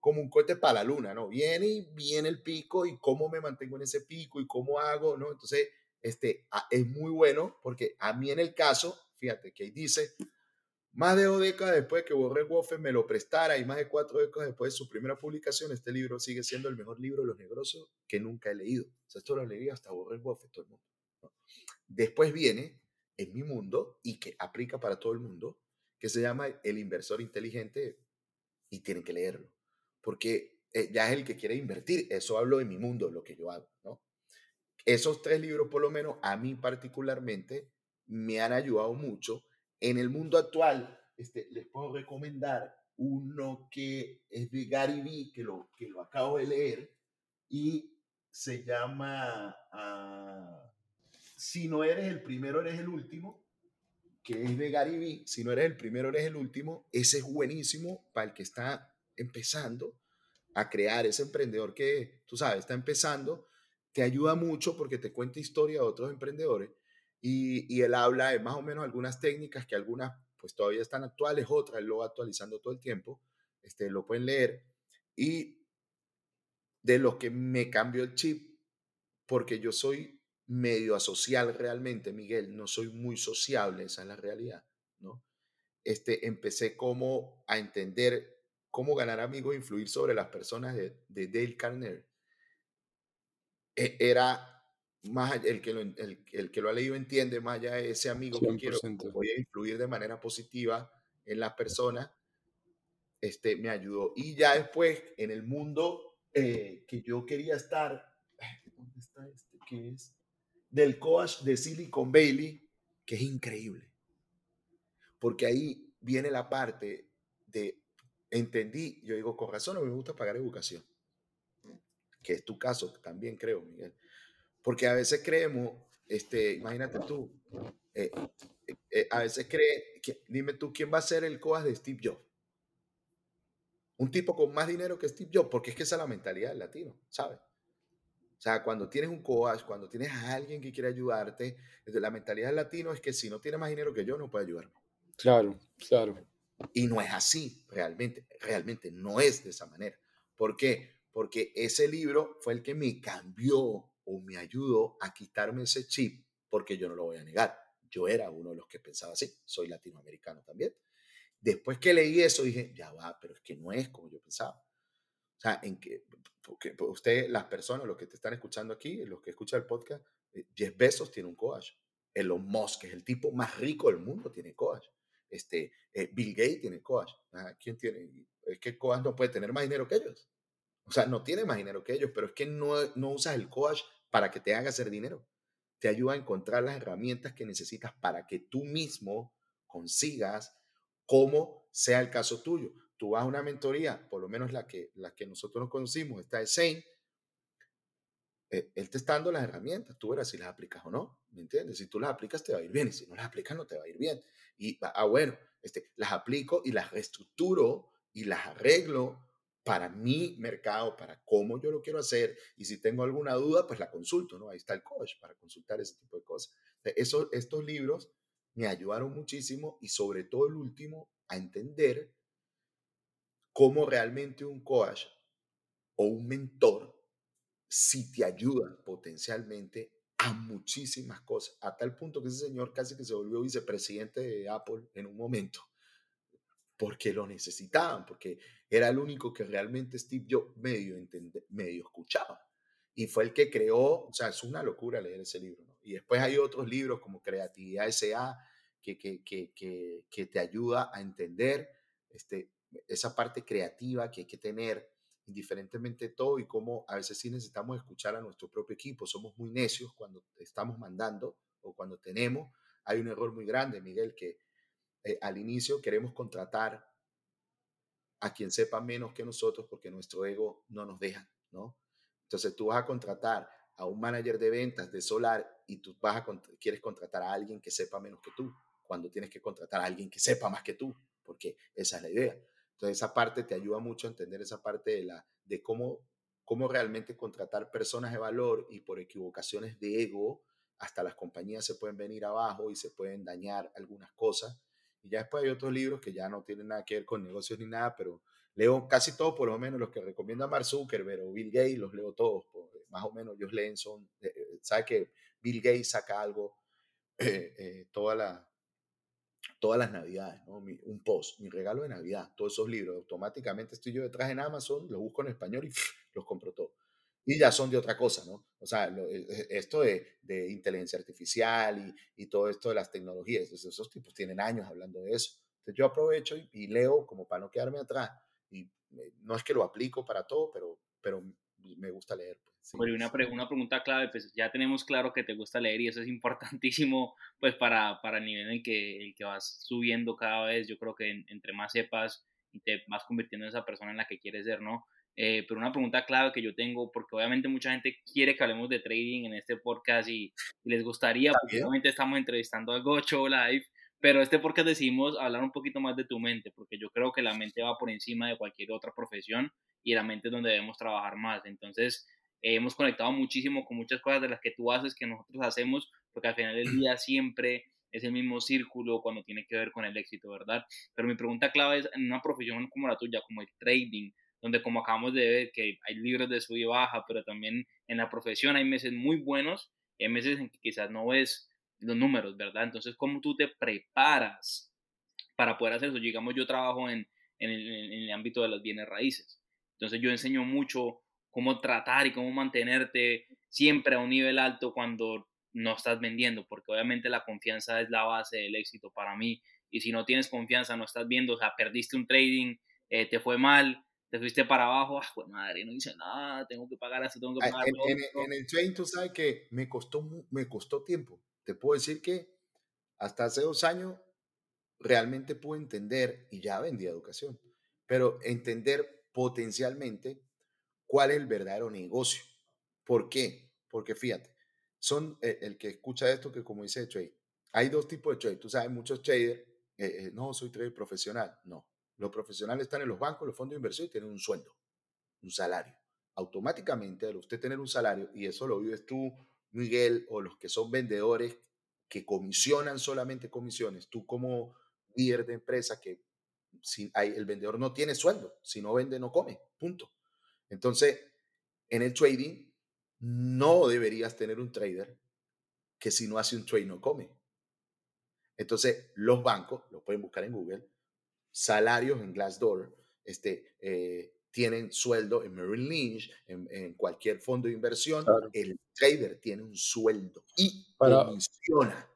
como un cohete para la luna, ¿no? Viene y viene el pico y cómo me mantengo en ese pico y cómo hago, ¿no? Entonces, este, es muy bueno porque a mí en el caso, fíjate que ahí dice, más de dos décadas después que Borrell Buffett me lo prestara y más de cuatro décadas después de su primera publicación, este libro sigue siendo el mejor libro de los negocios que nunca he leído. O sea, esto lo leí hasta Borrell Buffett, todo el mundo. Después viene en mi mundo y que aplica para todo el mundo, que se llama El inversor inteligente y tienen que leerlo, porque eh, ya es el que quiere invertir. Eso hablo de mi mundo, lo que yo hago, ¿no? Esos tres libros, por lo menos a mí particularmente, me han ayudado mucho. En el mundo actual, este, les puedo recomendar uno que es de Gary Vee, que lo, que lo acabo de leer, y se llama ah, Si no eres el primero, eres el último, que es de Gary Vee. Si no eres el primero, eres el último. Ese es buenísimo para el que está empezando a crear, ese emprendedor que, tú sabes, está empezando, te ayuda mucho porque te cuenta historia de otros emprendedores y, y él habla de más o menos algunas técnicas que algunas pues todavía están actuales, otras él lo va actualizando todo el tiempo, este, lo pueden leer. Y de lo que me cambió el chip, porque yo soy medio asocial realmente, Miguel, no soy muy sociable, esa es la realidad, ¿no? Este, empecé como a entender cómo ganar amigos e influir sobre las personas de, de Dale Carnegie. E, era más el que, lo, el, el, que lo ha leído entiende, más allá de ese amigo 100%. que quiero, voy a influir de manera positiva en las personas, este, me ayudó. Y ya después, en el mundo eh, que yo quería estar, ¿dónde está este? ¿Qué es? Del coach de Silicon Valley, que es increíble. Porque ahí viene la parte de, entendí, yo digo, con razón no me gusta pagar educación. Que es tu caso también, creo, Miguel porque a veces creemos, este, imagínate tú, eh, eh, a veces cree, que, dime tú, ¿quién va a ser el coach de Steve Jobs? Un tipo con más dinero que Steve Jobs, porque es que esa es la mentalidad del latino, ¿sabes? O sea, cuando tienes un coach, cuando tienes a alguien que quiere ayudarte, la mentalidad del latino es que si no tiene más dinero que yo, no puede ayudarme. Claro, claro. Y no es así, realmente, realmente no es de esa manera. ¿Por qué? Porque ese libro fue el que me cambió o me ayudó a quitarme ese chip, porque yo no lo voy a negar. Yo era uno de los que pensaba así, soy latinoamericano también. Después que leí eso dije, ya va, pero es que no es como yo pensaba. O sea, en que, porque usted, las personas, los que te están escuchando aquí, los que escuchan el podcast, eh, Jeff Bezos tiene un coach. Elon Musk, que es el tipo más rico del mundo, tiene coach. Este, eh, Bill Gates tiene coach. ¿Quién tiene? Es que coach no puede tener más dinero que ellos. O sea, no tiene más dinero que ellos, pero es que no, no usas el coach para que te haga hacer dinero. Te ayuda a encontrar las herramientas que necesitas para que tú mismo consigas como sea el caso tuyo. Tú vas a una mentoría, por lo menos la que, la que nosotros nos conocimos, está de Zane, eh, él te está dando las herramientas, tú verás si las aplicas o no, ¿me entiendes? Si tú las aplicas te va a ir bien y si no las aplicas no te va a ir bien. Y, ah, bueno, este, las aplico y las reestructuro y las arreglo para mi mercado, para cómo yo lo quiero hacer. Y si tengo alguna duda, pues la consulto, ¿no? Ahí está el coach para consultar ese tipo de cosas. Eso, estos libros me ayudaron muchísimo y sobre todo el último a entender cómo realmente un coach o un mentor si te ayuda potencialmente a muchísimas cosas, a tal punto que ese señor casi que se volvió vicepresidente de Apple en un momento porque lo necesitaban, porque era el único que realmente Steve Jobs medio, medio escuchaba. Y fue el que creó, o sea, es una locura leer ese libro. Y después hay otros libros como Creatividad S.A. Que, que, que, que, te ayuda a entender este, esa parte creativa que hay que tener indiferentemente todo y cómo a veces sí necesitamos escuchar a nuestro propio equipo. Somos muy necios cuando estamos mandando o cuando tenemos. Hay un error muy grande, Miguel, que eh, al inicio queremos contratar a quien sepa menos que nosotros porque nuestro ego no nos deja, ¿no? Entonces tú vas a contratar a un manager de ventas de solar y tú vas a, quieres contratar a alguien que sepa menos que tú, cuando tienes que contratar a alguien que sepa más que tú, porque esa es la idea. Entonces esa parte te ayuda mucho a entender esa parte de, la, de cómo, cómo realmente contratar personas de valor y por equivocaciones de ego, hasta las compañías se pueden venir abajo y se pueden dañar algunas cosas y ya después hay otros libros que ya no tienen nada que ver con negocios ni nada, pero leo casi todos, por lo menos los que recomienda Mark Zuckerberg o Bill Gates, los leo todos, más o menos ellos leen, son, eh, eh, sabe que Bill Gates saca algo *clears throat* eh, toda la, todas las navidades, ¿no? un post, mi regalo de Navidad, todos esos libros, automáticamente estoy yo detrás en Amazon, los busco en español y *sniffs* los compro todos. Y ya son de otra cosa, ¿no? O sea, e, e, esto de, de, inteligencia artificial y, y, todo esto de las tecnologías, esos tipos tienen años hablando de eso. Entonces yo aprovecho y, leo como para no quedarme atrás. Y eh, no es que lo aplico para todo, pero, pero me gusta leer. Pues, una, una, pregunta clave, pues ya tenemos claro que te gusta leer y eso es importantísimo pues para, para el nivel en que, el que vas subiendo cada vez. Yo creo que entre más sepas y te vas convirtiendo en esa persona en la que quieres ser, ¿no? Eh, pero una pregunta clave que yo tengo, porque obviamente mucha gente quiere que hablemos de trading en este podcast y, les gustaría, porque obviamente estamos entrevistando a Gocho Live, pero este podcast decidimos hablar un poquito más de tu mente, porque yo creo que la mente va por encima de cualquier otra profesión y la mente es donde debemos trabajar más. Entonces, eh, hemos conectado muchísimo con muchas cosas de las que tú haces, que nosotros hacemos, porque al final del día siempre es el mismo círculo cuando tiene que ver con el éxito, ¿verdad? Pero mi pregunta clave es, en una profesión como la tuya, como el trading, donde como acabamos de ver que hay libros de sub y baja, pero también en la profesión hay meses muy buenos y hay meses en que quizás no ves los números, ¿verdad? Entonces, ¿cómo tú te preparas para poder hacer eso? Digamos, yo trabajo en, en, el, ámbito de las bienes raíces. Entonces, yo enseño mucho cómo tratar y cómo mantenerte siempre a un nivel alto cuando no estás vendiendo, porque obviamente la confianza es la base del éxito para mí. Y si no tienes confianza, no estás viendo, o sea, perdiste un trading, eh, te fue mal, te fuiste para abajo, ah, pues madre, no hice nada, tengo que pagar esto, tengo que ah, pagar en, en, el trading, tú sabes que me costó, me costó tiempo. Te puedo decir que hasta hace dos años realmente pude entender, y ya vendía educación, pero entender potencialmente cuál es el verdadero negocio. ¿Por qué? Porque fíjate, son eh, el, que escucha esto que como dice trade, hay dos tipos de trade. Tú sabes, muchos traders, eh, eh, no, soy trader profesional. No, los profesionales están en los bancos, los fondos de inversión y tienen un sueldo, un salario. Automáticamente, al usted tener un salario, y eso lo vives tú, Miguel, o los que son vendedores que comisionan solamente comisiones, tú como líder de empresa que si hay, el vendedor no tiene sueldo, si no vende no come, punto. Entonces, en el trading no deberías tener un trader que si no hace un trade no come. Entonces, los bancos, lo pueden buscar en Google, salarios en Glassdoor, este, eh, tienen sueldo en Merrill Lynch, en, cualquier fondo de inversión, el trader tiene un sueldo y funciona.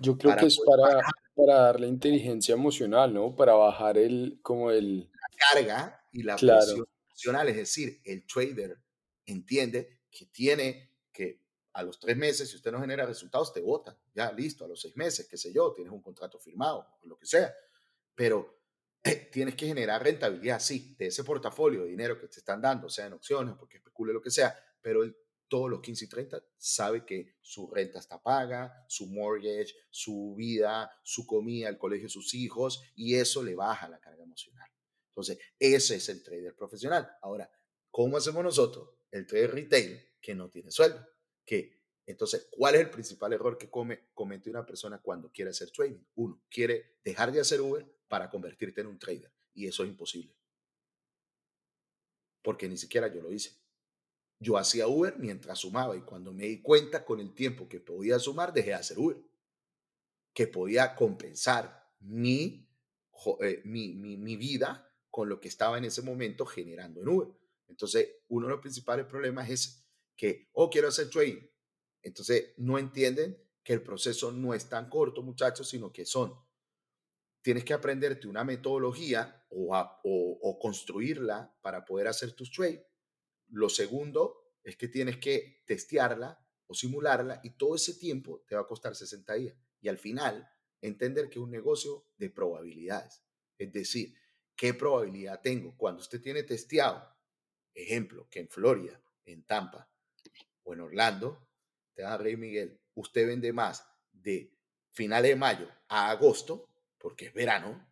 Yo creo que es para, para darle inteligencia emocional, ¿no? Para bajar el, como el... La carga y la presión emocional, es decir, el trader entiende que tiene que a los tres meses, si usted no genera resultados, te vota, ya listo, a los seis meses, qué sé yo, tienes un contrato firmado, lo que sea, pero tienes que generar rentabilidad, sí, de ese portafolio de dinero que te están dando, sea en opciones, porque especule lo que sea, pero él todos los 15 y 30 sabe que su renta está paga, su mortgage, su vida, su comida, el colegio de sus hijos, y eso le baja la carga emocional. Entonces, ese es el trader profesional. Ahora, ¿cómo hacemos nosotros? El trader retail que no tiene sueldo. Que, entonces, ¿cuál es el principal error que come, comete una persona cuando quiere hacer trading? Uno, quiere dejar de hacer Uber para convertirte en un trader. Y eso es imposible. Porque ni siquiera yo lo hice. Yo hacía Uber mientras sumaba y cuando me di cuenta con el tiempo que podía sumar, dejé de hacer Uber. Que podía compensar mi, eh, mi, mi, mi vida con lo que estaba en ese momento generando en Uber. Entonces, uno de los principales problemas es que, oh, quiero hacer trading. Entonces, no entienden que el proceso no es tan corto, muchachos, sino que son tienes que aprenderte una metodología o, construirla para poder hacer tus trades. Lo segundo es que tienes que testearla o simularla y todo ese tiempo te va a costar 60 días. Y al final, entender que es un negocio de probabilidades. Es decir, ¿qué probabilidad tengo? Cuando usted tiene testeado, ejemplo, que en Florida, en Tampa o en Orlando, te da Rey Miguel, usted vende más de finales de mayo a agosto, porque es verano,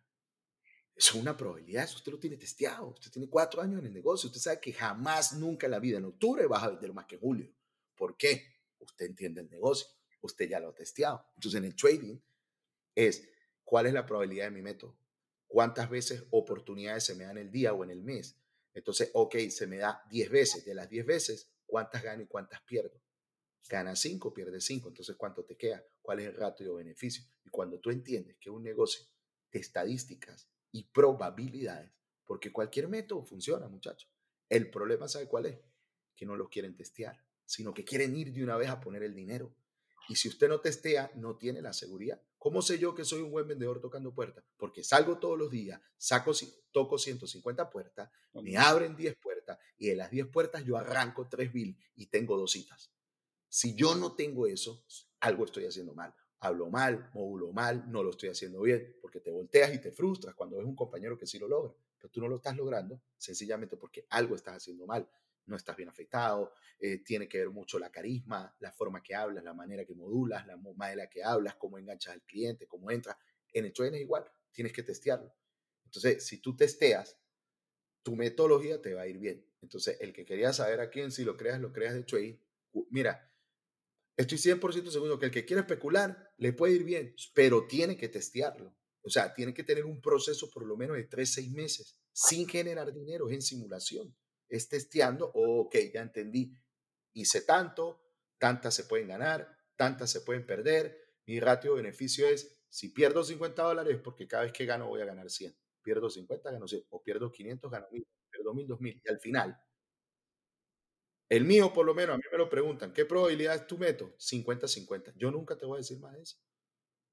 es una probabilidad, eso usted lo tiene testeado, usted tiene cuatro años en el negocio, usted sabe que jamás, nunca en la vida, en octubre vas a vender más que en julio. ¿Por qué? Usted entiende el negocio, usted ya lo ha testeado. Entonces en el trading es, ¿cuál es la probabilidad de mi método? ¿Cuántas veces oportunidades se me dan el día o en el mes? Entonces, ok, se me da 10 veces. De las 10 veces, ¿cuántas gano y cuántas pierdo? Gana 5, pierde 5. Entonces, ¿cuánto te queda? ¿Cuál es el ratio beneficio? Y cuando tú entiendes que es un negocio de estadísticas y probabilidades, porque cualquier método funciona, muchachos. El problema, ¿sabe cuál es? Que no lo quieren testear. sino que quieren ir de una vez a poner el dinero. Y si usted no testea, no tiene la seguridad. ¿Cómo sé yo que soy un buen vendedor tocando puertas? Porque salgo todos los días, saco, toco 150 puertas, me abren 10 puertas y de las 10 puertas yo arranco 3 mil y tengo dos citas. Si yo no tengo eso, algo estoy haciendo mal. Hablo mal, modulo mal, no lo estoy haciendo bien, porque te volteas y te frustras cuando ves un compañero que sí lo logra, pero tú no lo estás logrando sencillamente porque algo estás haciendo mal no estás bien afectado, eh, tiene que ver mucho la carisma, la forma que hablas, la manera que modulas, la manera que hablas, cómo enganchas al cliente, cómo entras. En el trading es igual, tienes que testearlo. Entonces, si tú testeas, tu metodología te va a ir bien. Entonces, el que quería saber a quién, si lo creas, lo creas de trading, mira, estoy 100% seguro que el que quiere especular le puede ir bien, pero tiene que testearlo. O sea, tiene que tener un proceso por lo menos de 3, 6 meses sin generar dinero, en simulación es testeando, ok, ya entendí, hice tanto, tantas se pueden ganar, tantas se pueden perder, mi ratio de beneficio es, si pierdo 50 dólares, porque cada vez que gano voy a ganar 100, pierdo 50, gano 100, o pierdo 500, gano 1000, pierdo 1000, 2000, y al final, el mío por lo menos, a mí me lo preguntan, ¿qué probabilidad es tu método? 50-50, yo nunca te voy a decir más de eso.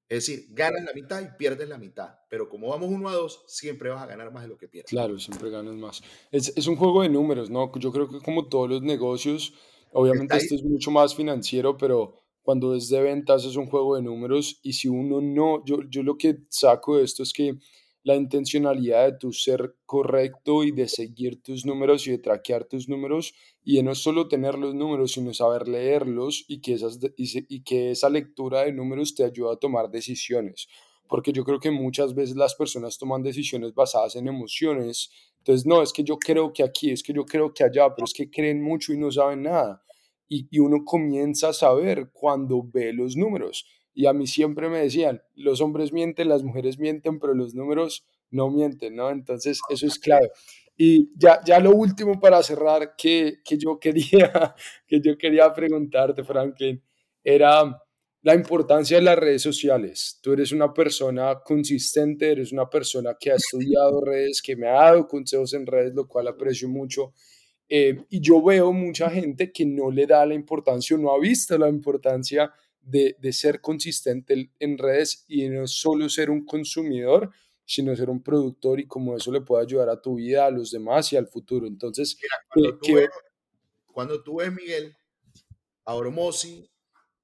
Es decir, ganas la mitad y pierdes la mitad. Pero como vamos uno a dos, siempre vas a ganar más de lo que pierdes. Claro, siempre ganas más. Es, es un juego de números, ¿no? Yo creo que como todos los negocios, obviamente esto es mucho más financiero, pero cuando es de ventas es un juego de números y si uno no, yo, yo lo que saco de esto es que la intencionalidad de tu ser correcto y de seguir tus números y de traquear tus números y de no solo tener los números, sino saber leerlos y que, esas, y, que esa lectura de números te ayuda a tomar decisiones. Porque yo creo que muchas veces las personas toman decisiones basadas en emociones. Entonces, no, es que yo creo que aquí, es que yo creo que allá, pero es que creen mucho y no saben nada. Y, y uno comienza a saber cuando ve los números. Y a mí siempre me decían, los hombres mienten, las mujeres mienten, pero los números no mienten, ¿no? Entonces, eso es clave. Y ya, ya lo último para cerrar que, que, yo *laughs* quería, que yo quería preguntarte, Franklin, era la importancia de las redes sociales. Tú eres una persona consistente, eres una persona que ha estudiado redes, que me ha dado consejos en redes, lo cual aprecio mucho. Eh, y yo veo mucha gente que no le da la importancia o no ha visto la importancia de, de ser consistente en redes y no solo ser un consumidor, sino ser un productor y como eso le puede ayudar a tu vida, a los demás y al futuro. Entonces, cuando, tú ves, cuando, tú ves, Miguel, a Ormosi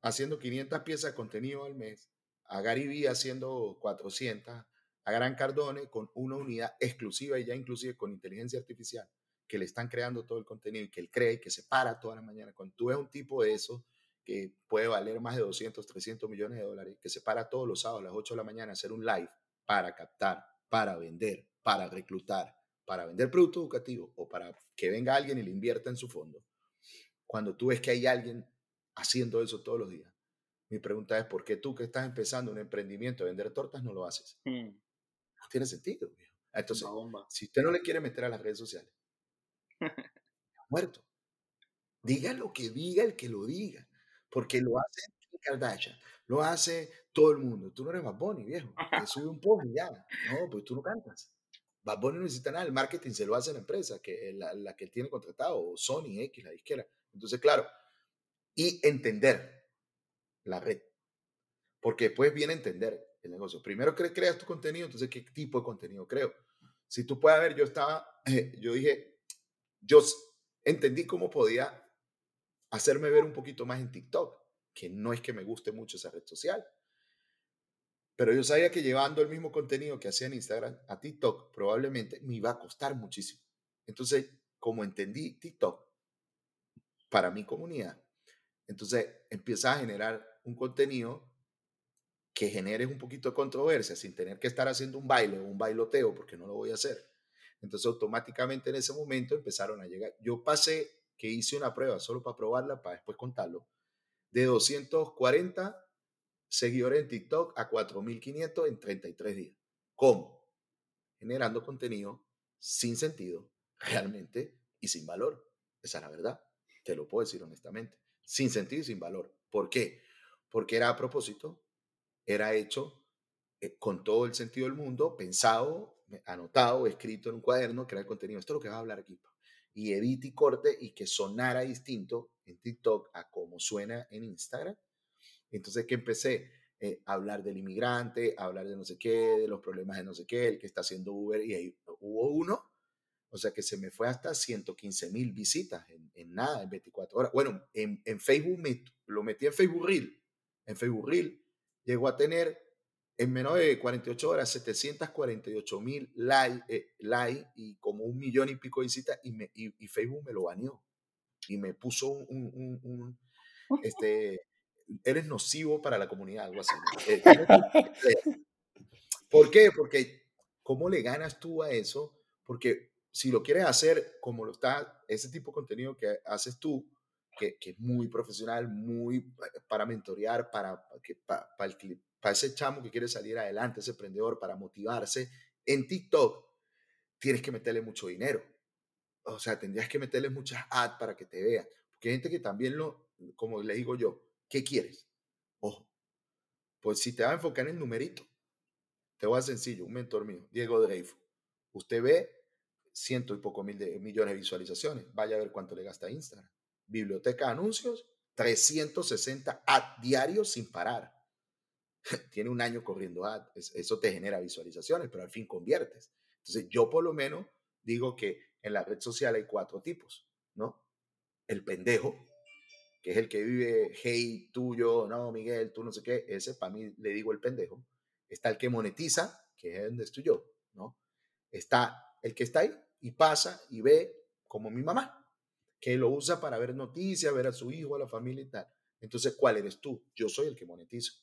haciendo 500 piezas de contenido al mes, a Gary Vee haciendo 400, a Gran Cardone con una unidad exclusiva y ya inclusive con inteligencia artificial, que le están creando todo el contenido y que él cree y que se para toda la mañana. Cuando tú ves un tipo de eso, que puede valer más de 200, 300 millones de dólares, que se para todos los sábados a las 8 de la mañana a hacer un live para captar, para vender, para reclutar, para vender producto educativo o para que venga alguien y le invierta en su fondo. Cuando tú ves que hay alguien haciendo eso todos los días, mi pregunta es, ¿por qué tú que estás empezando un emprendimiento de vender tortas no lo haces? Hmm. No tiene sentido. Entonces, si usted no le quiere meter a las redes sociales, *laughs* muerto. Diga lo que diga el que lo diga porque lo hace Kardashian, lo hace todo el mundo. Tú no eres Bad Bunny, viejo. Te sube un poco y ya. No, pues tú no cantas. Bad Bunny no necesita nada. El marketing se lo hace la empresa, que la, la que él tiene contratado, o Sony X, la disquera. Entonces, claro. Y entender la red. Porque después viene entender el negocio. Primero que creas tu contenido, entonces, ¿qué tipo de contenido creo? Si tú puedes ver, yo estaba, *clears throat* yo dije, yo entendí cómo podía hacerme ver un poquito más en TikTok, que no es que me guste mucho esa red social. Pero yo sabía que llevando el mismo contenido que hacía en Instagram a TikTok, probablemente me iba a costar muchísimo. Entonces, como entendí TikTok para mi comunidad, entonces empieza a generar un contenido que genere un poquito de controversia sin tener que estar haciendo un baile o un bailoteo, porque no lo voy a hacer. Entonces, automáticamente en ese momento empezaron a llegar. Yo pasé que hice una prueba solo para probarla, para después contarlo, de 240 seguidores en TikTok a 4.500 en 33 días. ¿Cómo? Generando contenido sin sentido, realmente, y sin valor. Esa es la verdad. Te lo puedo decir honestamente. Sin sentido y sin valor. ¿Por qué? Porque era a propósito, era hecho eh, con todo el sentido del mundo, pensado, anotado, escrito en un cuaderno, el contenido. Esto es lo que va a hablar aquí y edite y corte y que sonara distinto en TikTok a como suena en Instagram. Entonces que empecé eh, a hablar del inmigrante, a hablar de no sé qué, de los problemas de no sé qué, el que está haciendo Uber y ahí hubo uno. O sea que se me fue hasta 115 mil visitas en, nada, en 24 horas. Bueno, en, Facebook lo metí en Facebook Reel. En Facebook Reel llegó a tener en menos de 48 horas 748 mil likes eh, like y como un millón y pico de visitas y, me, y, y Facebook me lo baneó y me puso un, un, un, este, eres nocivo para la comunidad, algo así. *laughs* Eh, ¿Por qué? Porque ¿cómo le ganas tú a eso? Porque si lo quieres hacer como lo está, ese tipo de contenido que haces tú, que, que es muy profesional, muy para mentorear, para, que, para, para, el, para ese chamo que quiere salir adelante, ese emprendedor, para motivarse, en TikTok tienes que meterle mucho dinero. O sea, tendrías que meterle muchas ads para que te vean. Porque hay gente que también lo, como le digo yo, ¿qué quieres? Ojo, pues si te va a enfocar en el numerito, te voy a sencillo, un mentor mío, Diego Dreyfus. Usted ve ciento y poco mil de, millones de visualizaciones. Vaya a ver cuánto le gasta Instagram. Biblioteca de anuncios, 360 ad diarios sin parar. *laughs* Tiene un año corriendo ad. Eso te genera visualizaciones, pero al fin conviertes. Entonces, yo por lo menos digo que en la red social hay cuatro tipos, ¿no? El pendejo, que es el que vive, hey, tuyo, no, Miguel, tú no sé qué, ese para mí le digo el pendejo. Está el que monetiza, que es donde estoy yo, ¿no? Está el que está ahí y pasa y ve como mi mamá, que lo usa para ver noticias, ver a su hijo, a la familia y tal. Entonces, ¿cuál eres tú? Yo soy el que monetizo.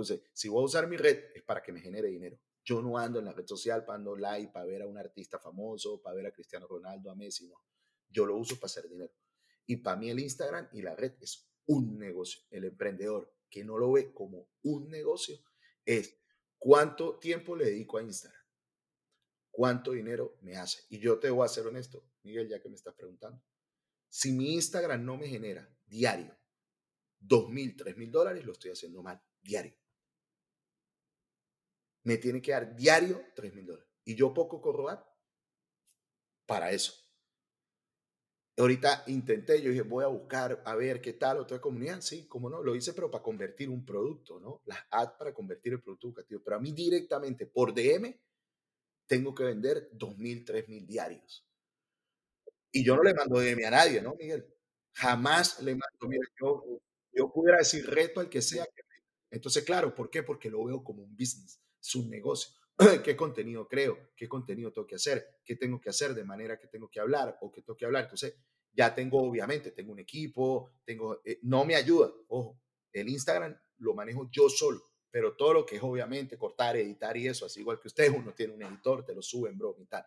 Entonces, si voy a usar mi red, es para que me genere dinero. Yo no ando en la red social para ando like, para ver a un artista famoso, para ver a Cristiano Ronaldo, a Messi, no. Yo lo uso para hacer dinero. Y para mí el Instagram y la red es un negocio. El emprendedor que no lo ve como un negocio es cuánto tiempo le dedico a Instagram, cuánto dinero me hace. Y yo te voy a ser honesto, Miguel, ya que me estás preguntando. Si mi Instagram no me genera diario dos mil, tres mil dólares, lo estoy haciendo mal, diario. Me tiene que dar diario tres mil dólares. Y yo poco corrobar para eso. Ahorita intenté, yo dije, voy a buscar a ver qué tal otra comunidad. Sí, como no, lo hice, pero para convertir un producto, ¿no? Las ads para convertir el producto educativo. Pero a mí directamente por DM tengo que vender 2.000, 3.000 diarios. Y yo no le mando DM a nadie, ¿no, Miguel? Jamás le mando, mira, yo, yo pudiera decir reto al que sea. Entonces, claro, ¿por qué? Porque lo veo como un business, es un negocio. *clears throat* qué contenido creo, qué contenido tengo que hacer, qué tengo que hacer de manera que tengo que hablar o que tengo que hablar. Entonces, ya tengo, obviamente, tengo un equipo, tengo, eh, no me ayuda, ojo, el Instagram lo manejo yo solo, pero todo lo que es obviamente cortar, editar y eso, así igual que usted, uno tiene un editor, te lo suben, bro, y tal.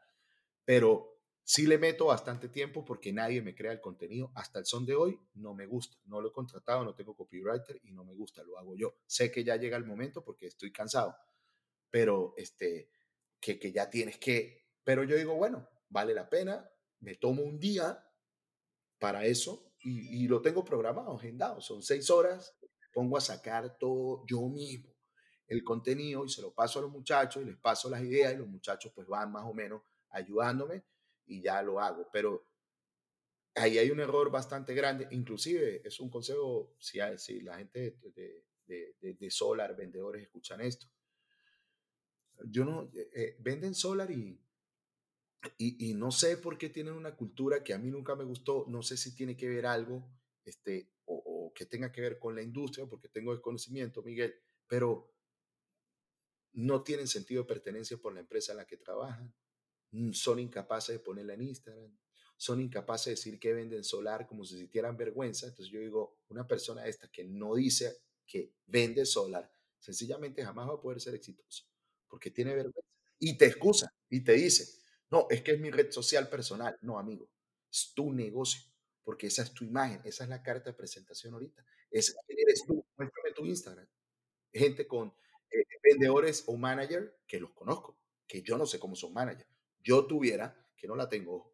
Pero sí le meto bastante tiempo porque nadie me crea el contenido. Hasta el son de hoy no me gusta, no lo he contratado, no tengo copywriter y no me gusta, lo hago yo. Sé que ya llega el momento porque estoy cansado, pero este, que, que ya tienes que, pero yo digo, bueno, vale la pena, me tomo un día para eso y, lo tengo programado, agendado. Son seis horas, pongo a sacar todo yo mismo, el contenido y se lo paso a los muchachos y les paso las ideas y los muchachos pues van más o menos ayudándome y ya lo hago. Pero ahí hay un error bastante grande, inclusive es un consejo, si, si la gente de, de Solar, vendedores, escuchan esto, yo no, eh, venden solar y, y, no sé por qué tienen una cultura que a mí nunca me gustó, no sé si tiene que ver algo, este, o, o que tenga que ver con la industria, porque tengo desconocimiento, Miguel, pero no tienen sentido de pertenencia por la empresa en la que trabajan, mm, son incapaces de ponerla en Instagram, son incapaces de decir que venden solar como si sintieran vergüenza. Entonces yo digo, una persona esta que no dice que vende solar, sencillamente jamás va a poder ser exitoso porque tiene vergüenza. Y te excusa y te dice, no, es que es mi red social personal. No, amigo, es tu negocio, porque esa es tu imagen, esa es la carta de presentación ahorita. Es, eres tú, muéstrame tu Instagram. Gente con eh, vendedores o manager que los conozco, que yo no sé cómo son manager. Yo tuviera, que no la tengo,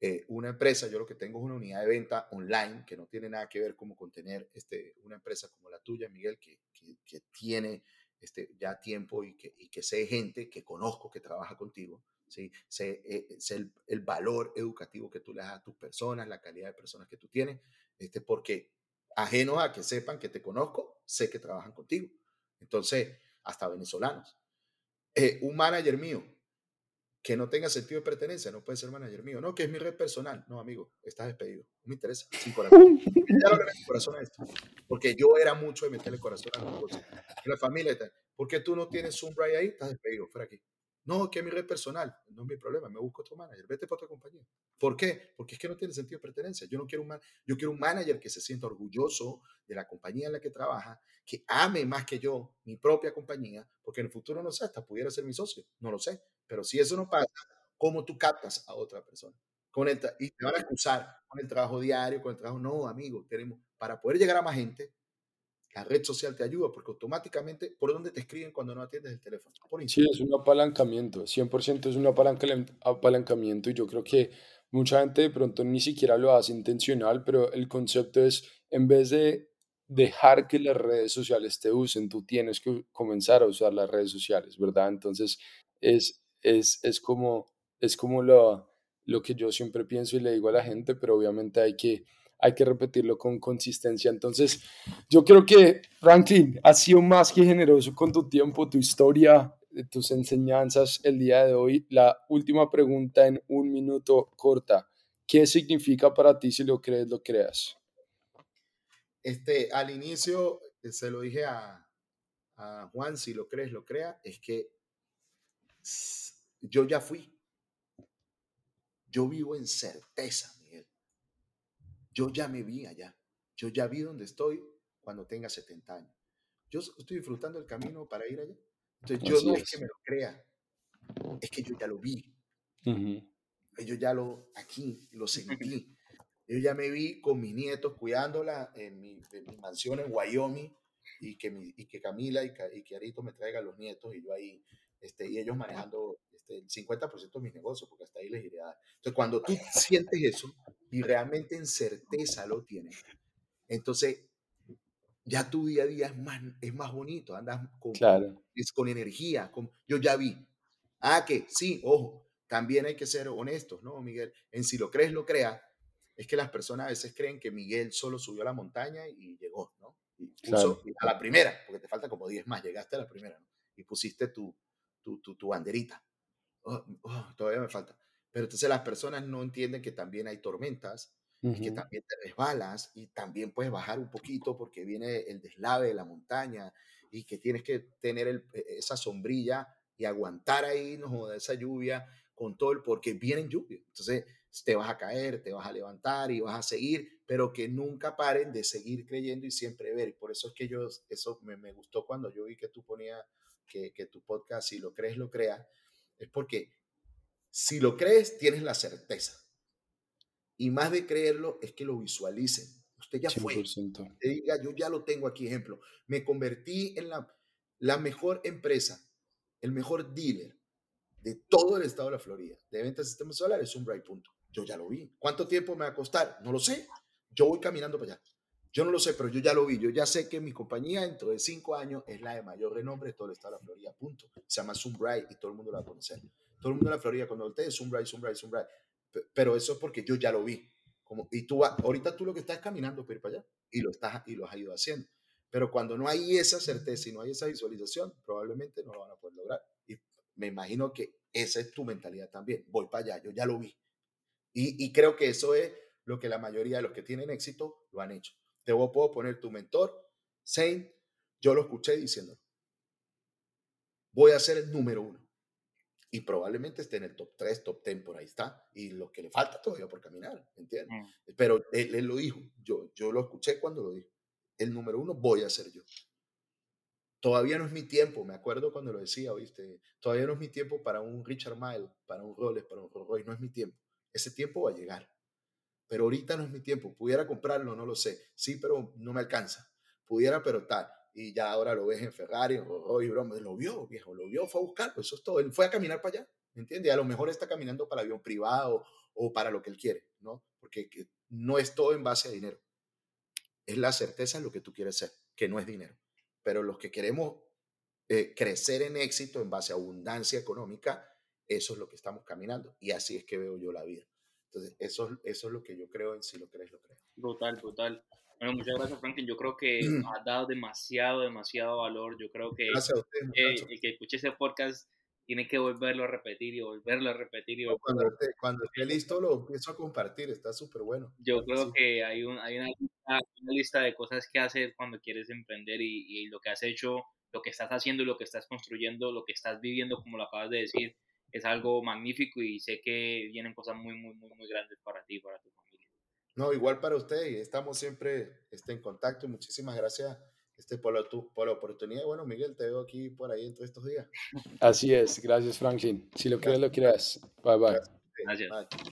eh, una empresa, yo lo que tengo es una unidad de venta online que no tiene nada que ver como con tener este, una empresa como la tuya, Miguel, que, que, que tiene este, ya tiempo y que, y que sé gente que conozco que trabaja contigo. ¿sí? Sé, eh, el, el, valor educativo que tú le das a tus personas, la calidad de personas que tú tienes, este, porque ajeno a que sepan que te conozco, sé que trabajan contigo. Entonces, hasta venezolanos. Eh, un manager mío que no tenga sentido de pertenencia no puede ser manager mío. No, que es mi red personal. No, amigo, estás despedido. No me interesa. Sin corazón. ya lo corazón a esto. Porque yo era mucho de meterle corazón a los cosas. la familia y tal. ¿Por qué tú no tienes un Brian ahí? Estás despedido. Fuera aquí. No, que es mi red personal. No es mi problema. Me busco otro manager. Vete para otra compañía. ¿Por qué? Porque es que no tiene sentido de pertenencia. Yo no quiero un man yo quiero un manager que se sienta orgulloso de la compañía en la que trabaja, que ame más que yo mi propia compañía, porque en el futuro no sé, hasta pudiera ser mi socio. No lo sé. Pero si eso no pasa, ¿cómo tú captas a otra persona? Con el y te van a excusar con el trabajo diario, con el trabajo. No, amigo, tenemos para poder llegar a más gente, la red social te ayuda porque automáticamente, ¿por dónde te escriben cuando no atiendes el teléfono? sí, es un apalancamiento, 100% es un apalancamiento y yo creo que mucha gente de pronto ni siquiera lo hace intencional, pero el concepto es, en vez de dejar que las redes sociales te usen, tú tienes que comenzar a usar las redes sociales, ¿verdad? Entonces, es, es, es como, es como lo, lo que yo siempre pienso y le digo a la gente, pero obviamente hay que hay que repetirlo con consistencia. Entonces, yo creo que, Franklin, has sido más que generoso con tu tiempo, tu historia, eh, tus enseñanzas el día de hoy. La última pregunta en un minuto corta. ¿Qué significa para ti si lo crees, lo creas? Este, al inicio eh, se lo dije a, a Juan, si lo crees, lo crea, es que yo ya fui. Yo vivo en certeza yo ya me vi allá. Yo ya vi dónde estoy cuando tenga 70 años. Yo estoy disfrutando el camino para ir allá. Entonces, yo no es. que me lo crea, es que yo ya lo vi. Yo ya lo, aquí, lo sentí. *laughs* yo ya me vi con mis nietos cuidándola en mi, mansión en Wyoming y que, mi, y que Camila y, y que Arito me traigan los nietos y yo ahí, este, y ellos manejando este, el 50% de mis negocios, porque hasta ahí les iré a dar. Entonces, cuando tú sientes eso, y realmente en certeza lo tienes, entonces ya tu día a día es más, es más bonito, andas con, es con energía, con, yo ya vi. Ah, que sí, ojo, también hay que ser honestos, ¿no, Miguel? En si lo crees, lo crea. Es que las personas a veces creen que Miguel solo subió a la montaña y llegó, ¿no? Y puso a la primera, porque te falta como 10 más, llegaste a la primera, ¿no? Y pusiste tu, tu, tu, tu banderita. Oh, oh, todavía me falta. Pero entonces las personas no entienden que también hay tormentas y que también te resbalas y también puedes bajar un poquito porque viene el deslave de la montaña y que tienes que tener e, esa sombrilla y aguantar ahí, no esa lluvia con todo el, porque vienen lluvia. Entonces te vas a caer, te vas a levantar y vas a seguir, pero que nunca paren de seguir creyendo y siempre ver. Y por eso es que yo, eso me, me gustó cuando yo vi que tú ponías que, que tu podcast, si lo crees, lo creas, es porque si lo crees, tienes la certeza. Y más de creerlo es que lo visualicen. Usted ya fue. Te diga, yo ya lo tengo aquí, ejemplo. Me convertí en la, la mejor empresa, el mejor dealer de todo el estado de la Florida de ventas de sistemas solares, un bright punto. Yo ya lo vi. ¿Cuánto tiempo me va a costar? No lo sé. Yo voy caminando para allá. Yo no lo sé, pero yo ya lo vi. Yo ya sé que mi compañía dentro de cinco años es la de mayor renombre de todo el estado de la Florida. Punto. Se llama Sunbright y todo el mundo lo va a conocer. Todo el mundo en la Florida, cuando voltee, Sunbright, Sunbright, Sunbright. Pero eso es porque yo ya lo vi. Como, y tú, ahorita tú lo que estás es caminando para ir para allá y lo, estás, y lo has ido haciendo. Pero cuando no hay esa certeza y no hay esa visualización, probablemente no lo van a poder lograr. Y me imagino que esa es tu mentalidad también. Voy para allá, yo ya lo vi. Y, y creo que eso es lo que la mayoría de los que tienen éxito lo han hecho. Te puedo poner tu mentor, Saint, yo lo escuché diciendo, voy a ser el número uno y probablemente esté en el top 3, top 10, por ahí está, y lo que le falta todavía por caminar, ¿entiendes? Mm. Pero él, él, lo dijo, yo, yo lo escuché cuando lo dijo, el número uno voy a ser yo. Todavía no es mi tiempo, me acuerdo cuando lo decía, ¿viste? Todavía no es mi tiempo para un Richard Mille, para un Rolex, para un Rolls Royce, no es mi tiempo. Ese tiempo va a llegar. Pero ahorita no es mi tiempo. Pudiera comprarlo, no lo sé. Sí, pero no me alcanza. Pudiera, pero tal y ya ahora lo ves en Ferrari, o y broma, lo vio, viejo, lo vio, fue a buscarlo, eso es todo, él fue a caminar para allá, ¿me entiendes? A lo mejor está caminando para avión privado o para lo que él quiere, ¿no? Porque no es todo en base a dinero, es la certeza de lo que tú quieres ser, que no es dinero, pero los que queremos eh, crecer en éxito en base a abundancia económica, eso es lo que estamos caminando y así es que veo yo la vida. Entonces, eso, eso es lo que yo creo en si lo crees, lo crees. Total, total. Bueno, muchas gracias, Franklin. Yo creo que *clears throat* ha dado demasiado, demasiado valor. Yo creo que Gracias a usted, el que escuche ese podcast tiene que volverlo a repetir y volverlo a repetir. Y volverlo. Cuando, esté, cuando esté listo lo empiezo a compartir, está súper bueno. Yo creo que hay, un, hay una, lista, una, lista, de cosas que hacer cuando quieres emprender y, y, lo que has hecho, lo que estás haciendo, lo que estás construyendo, lo que estás viviendo, como lo acabas de decir, es algo magnífico y sé que vienen cosas muy, muy, muy, muy grandes para ti y para tu familia. No, igual para usted y estamos siempre este, en contacto. Muchísimas gracias este, por, la, por la oportunidad. Bueno, Miguel, te veo aquí por ahí en todos estos días. Así es, gracias Franklin. Si lo crees, lo creas. Bye bye. Gracias.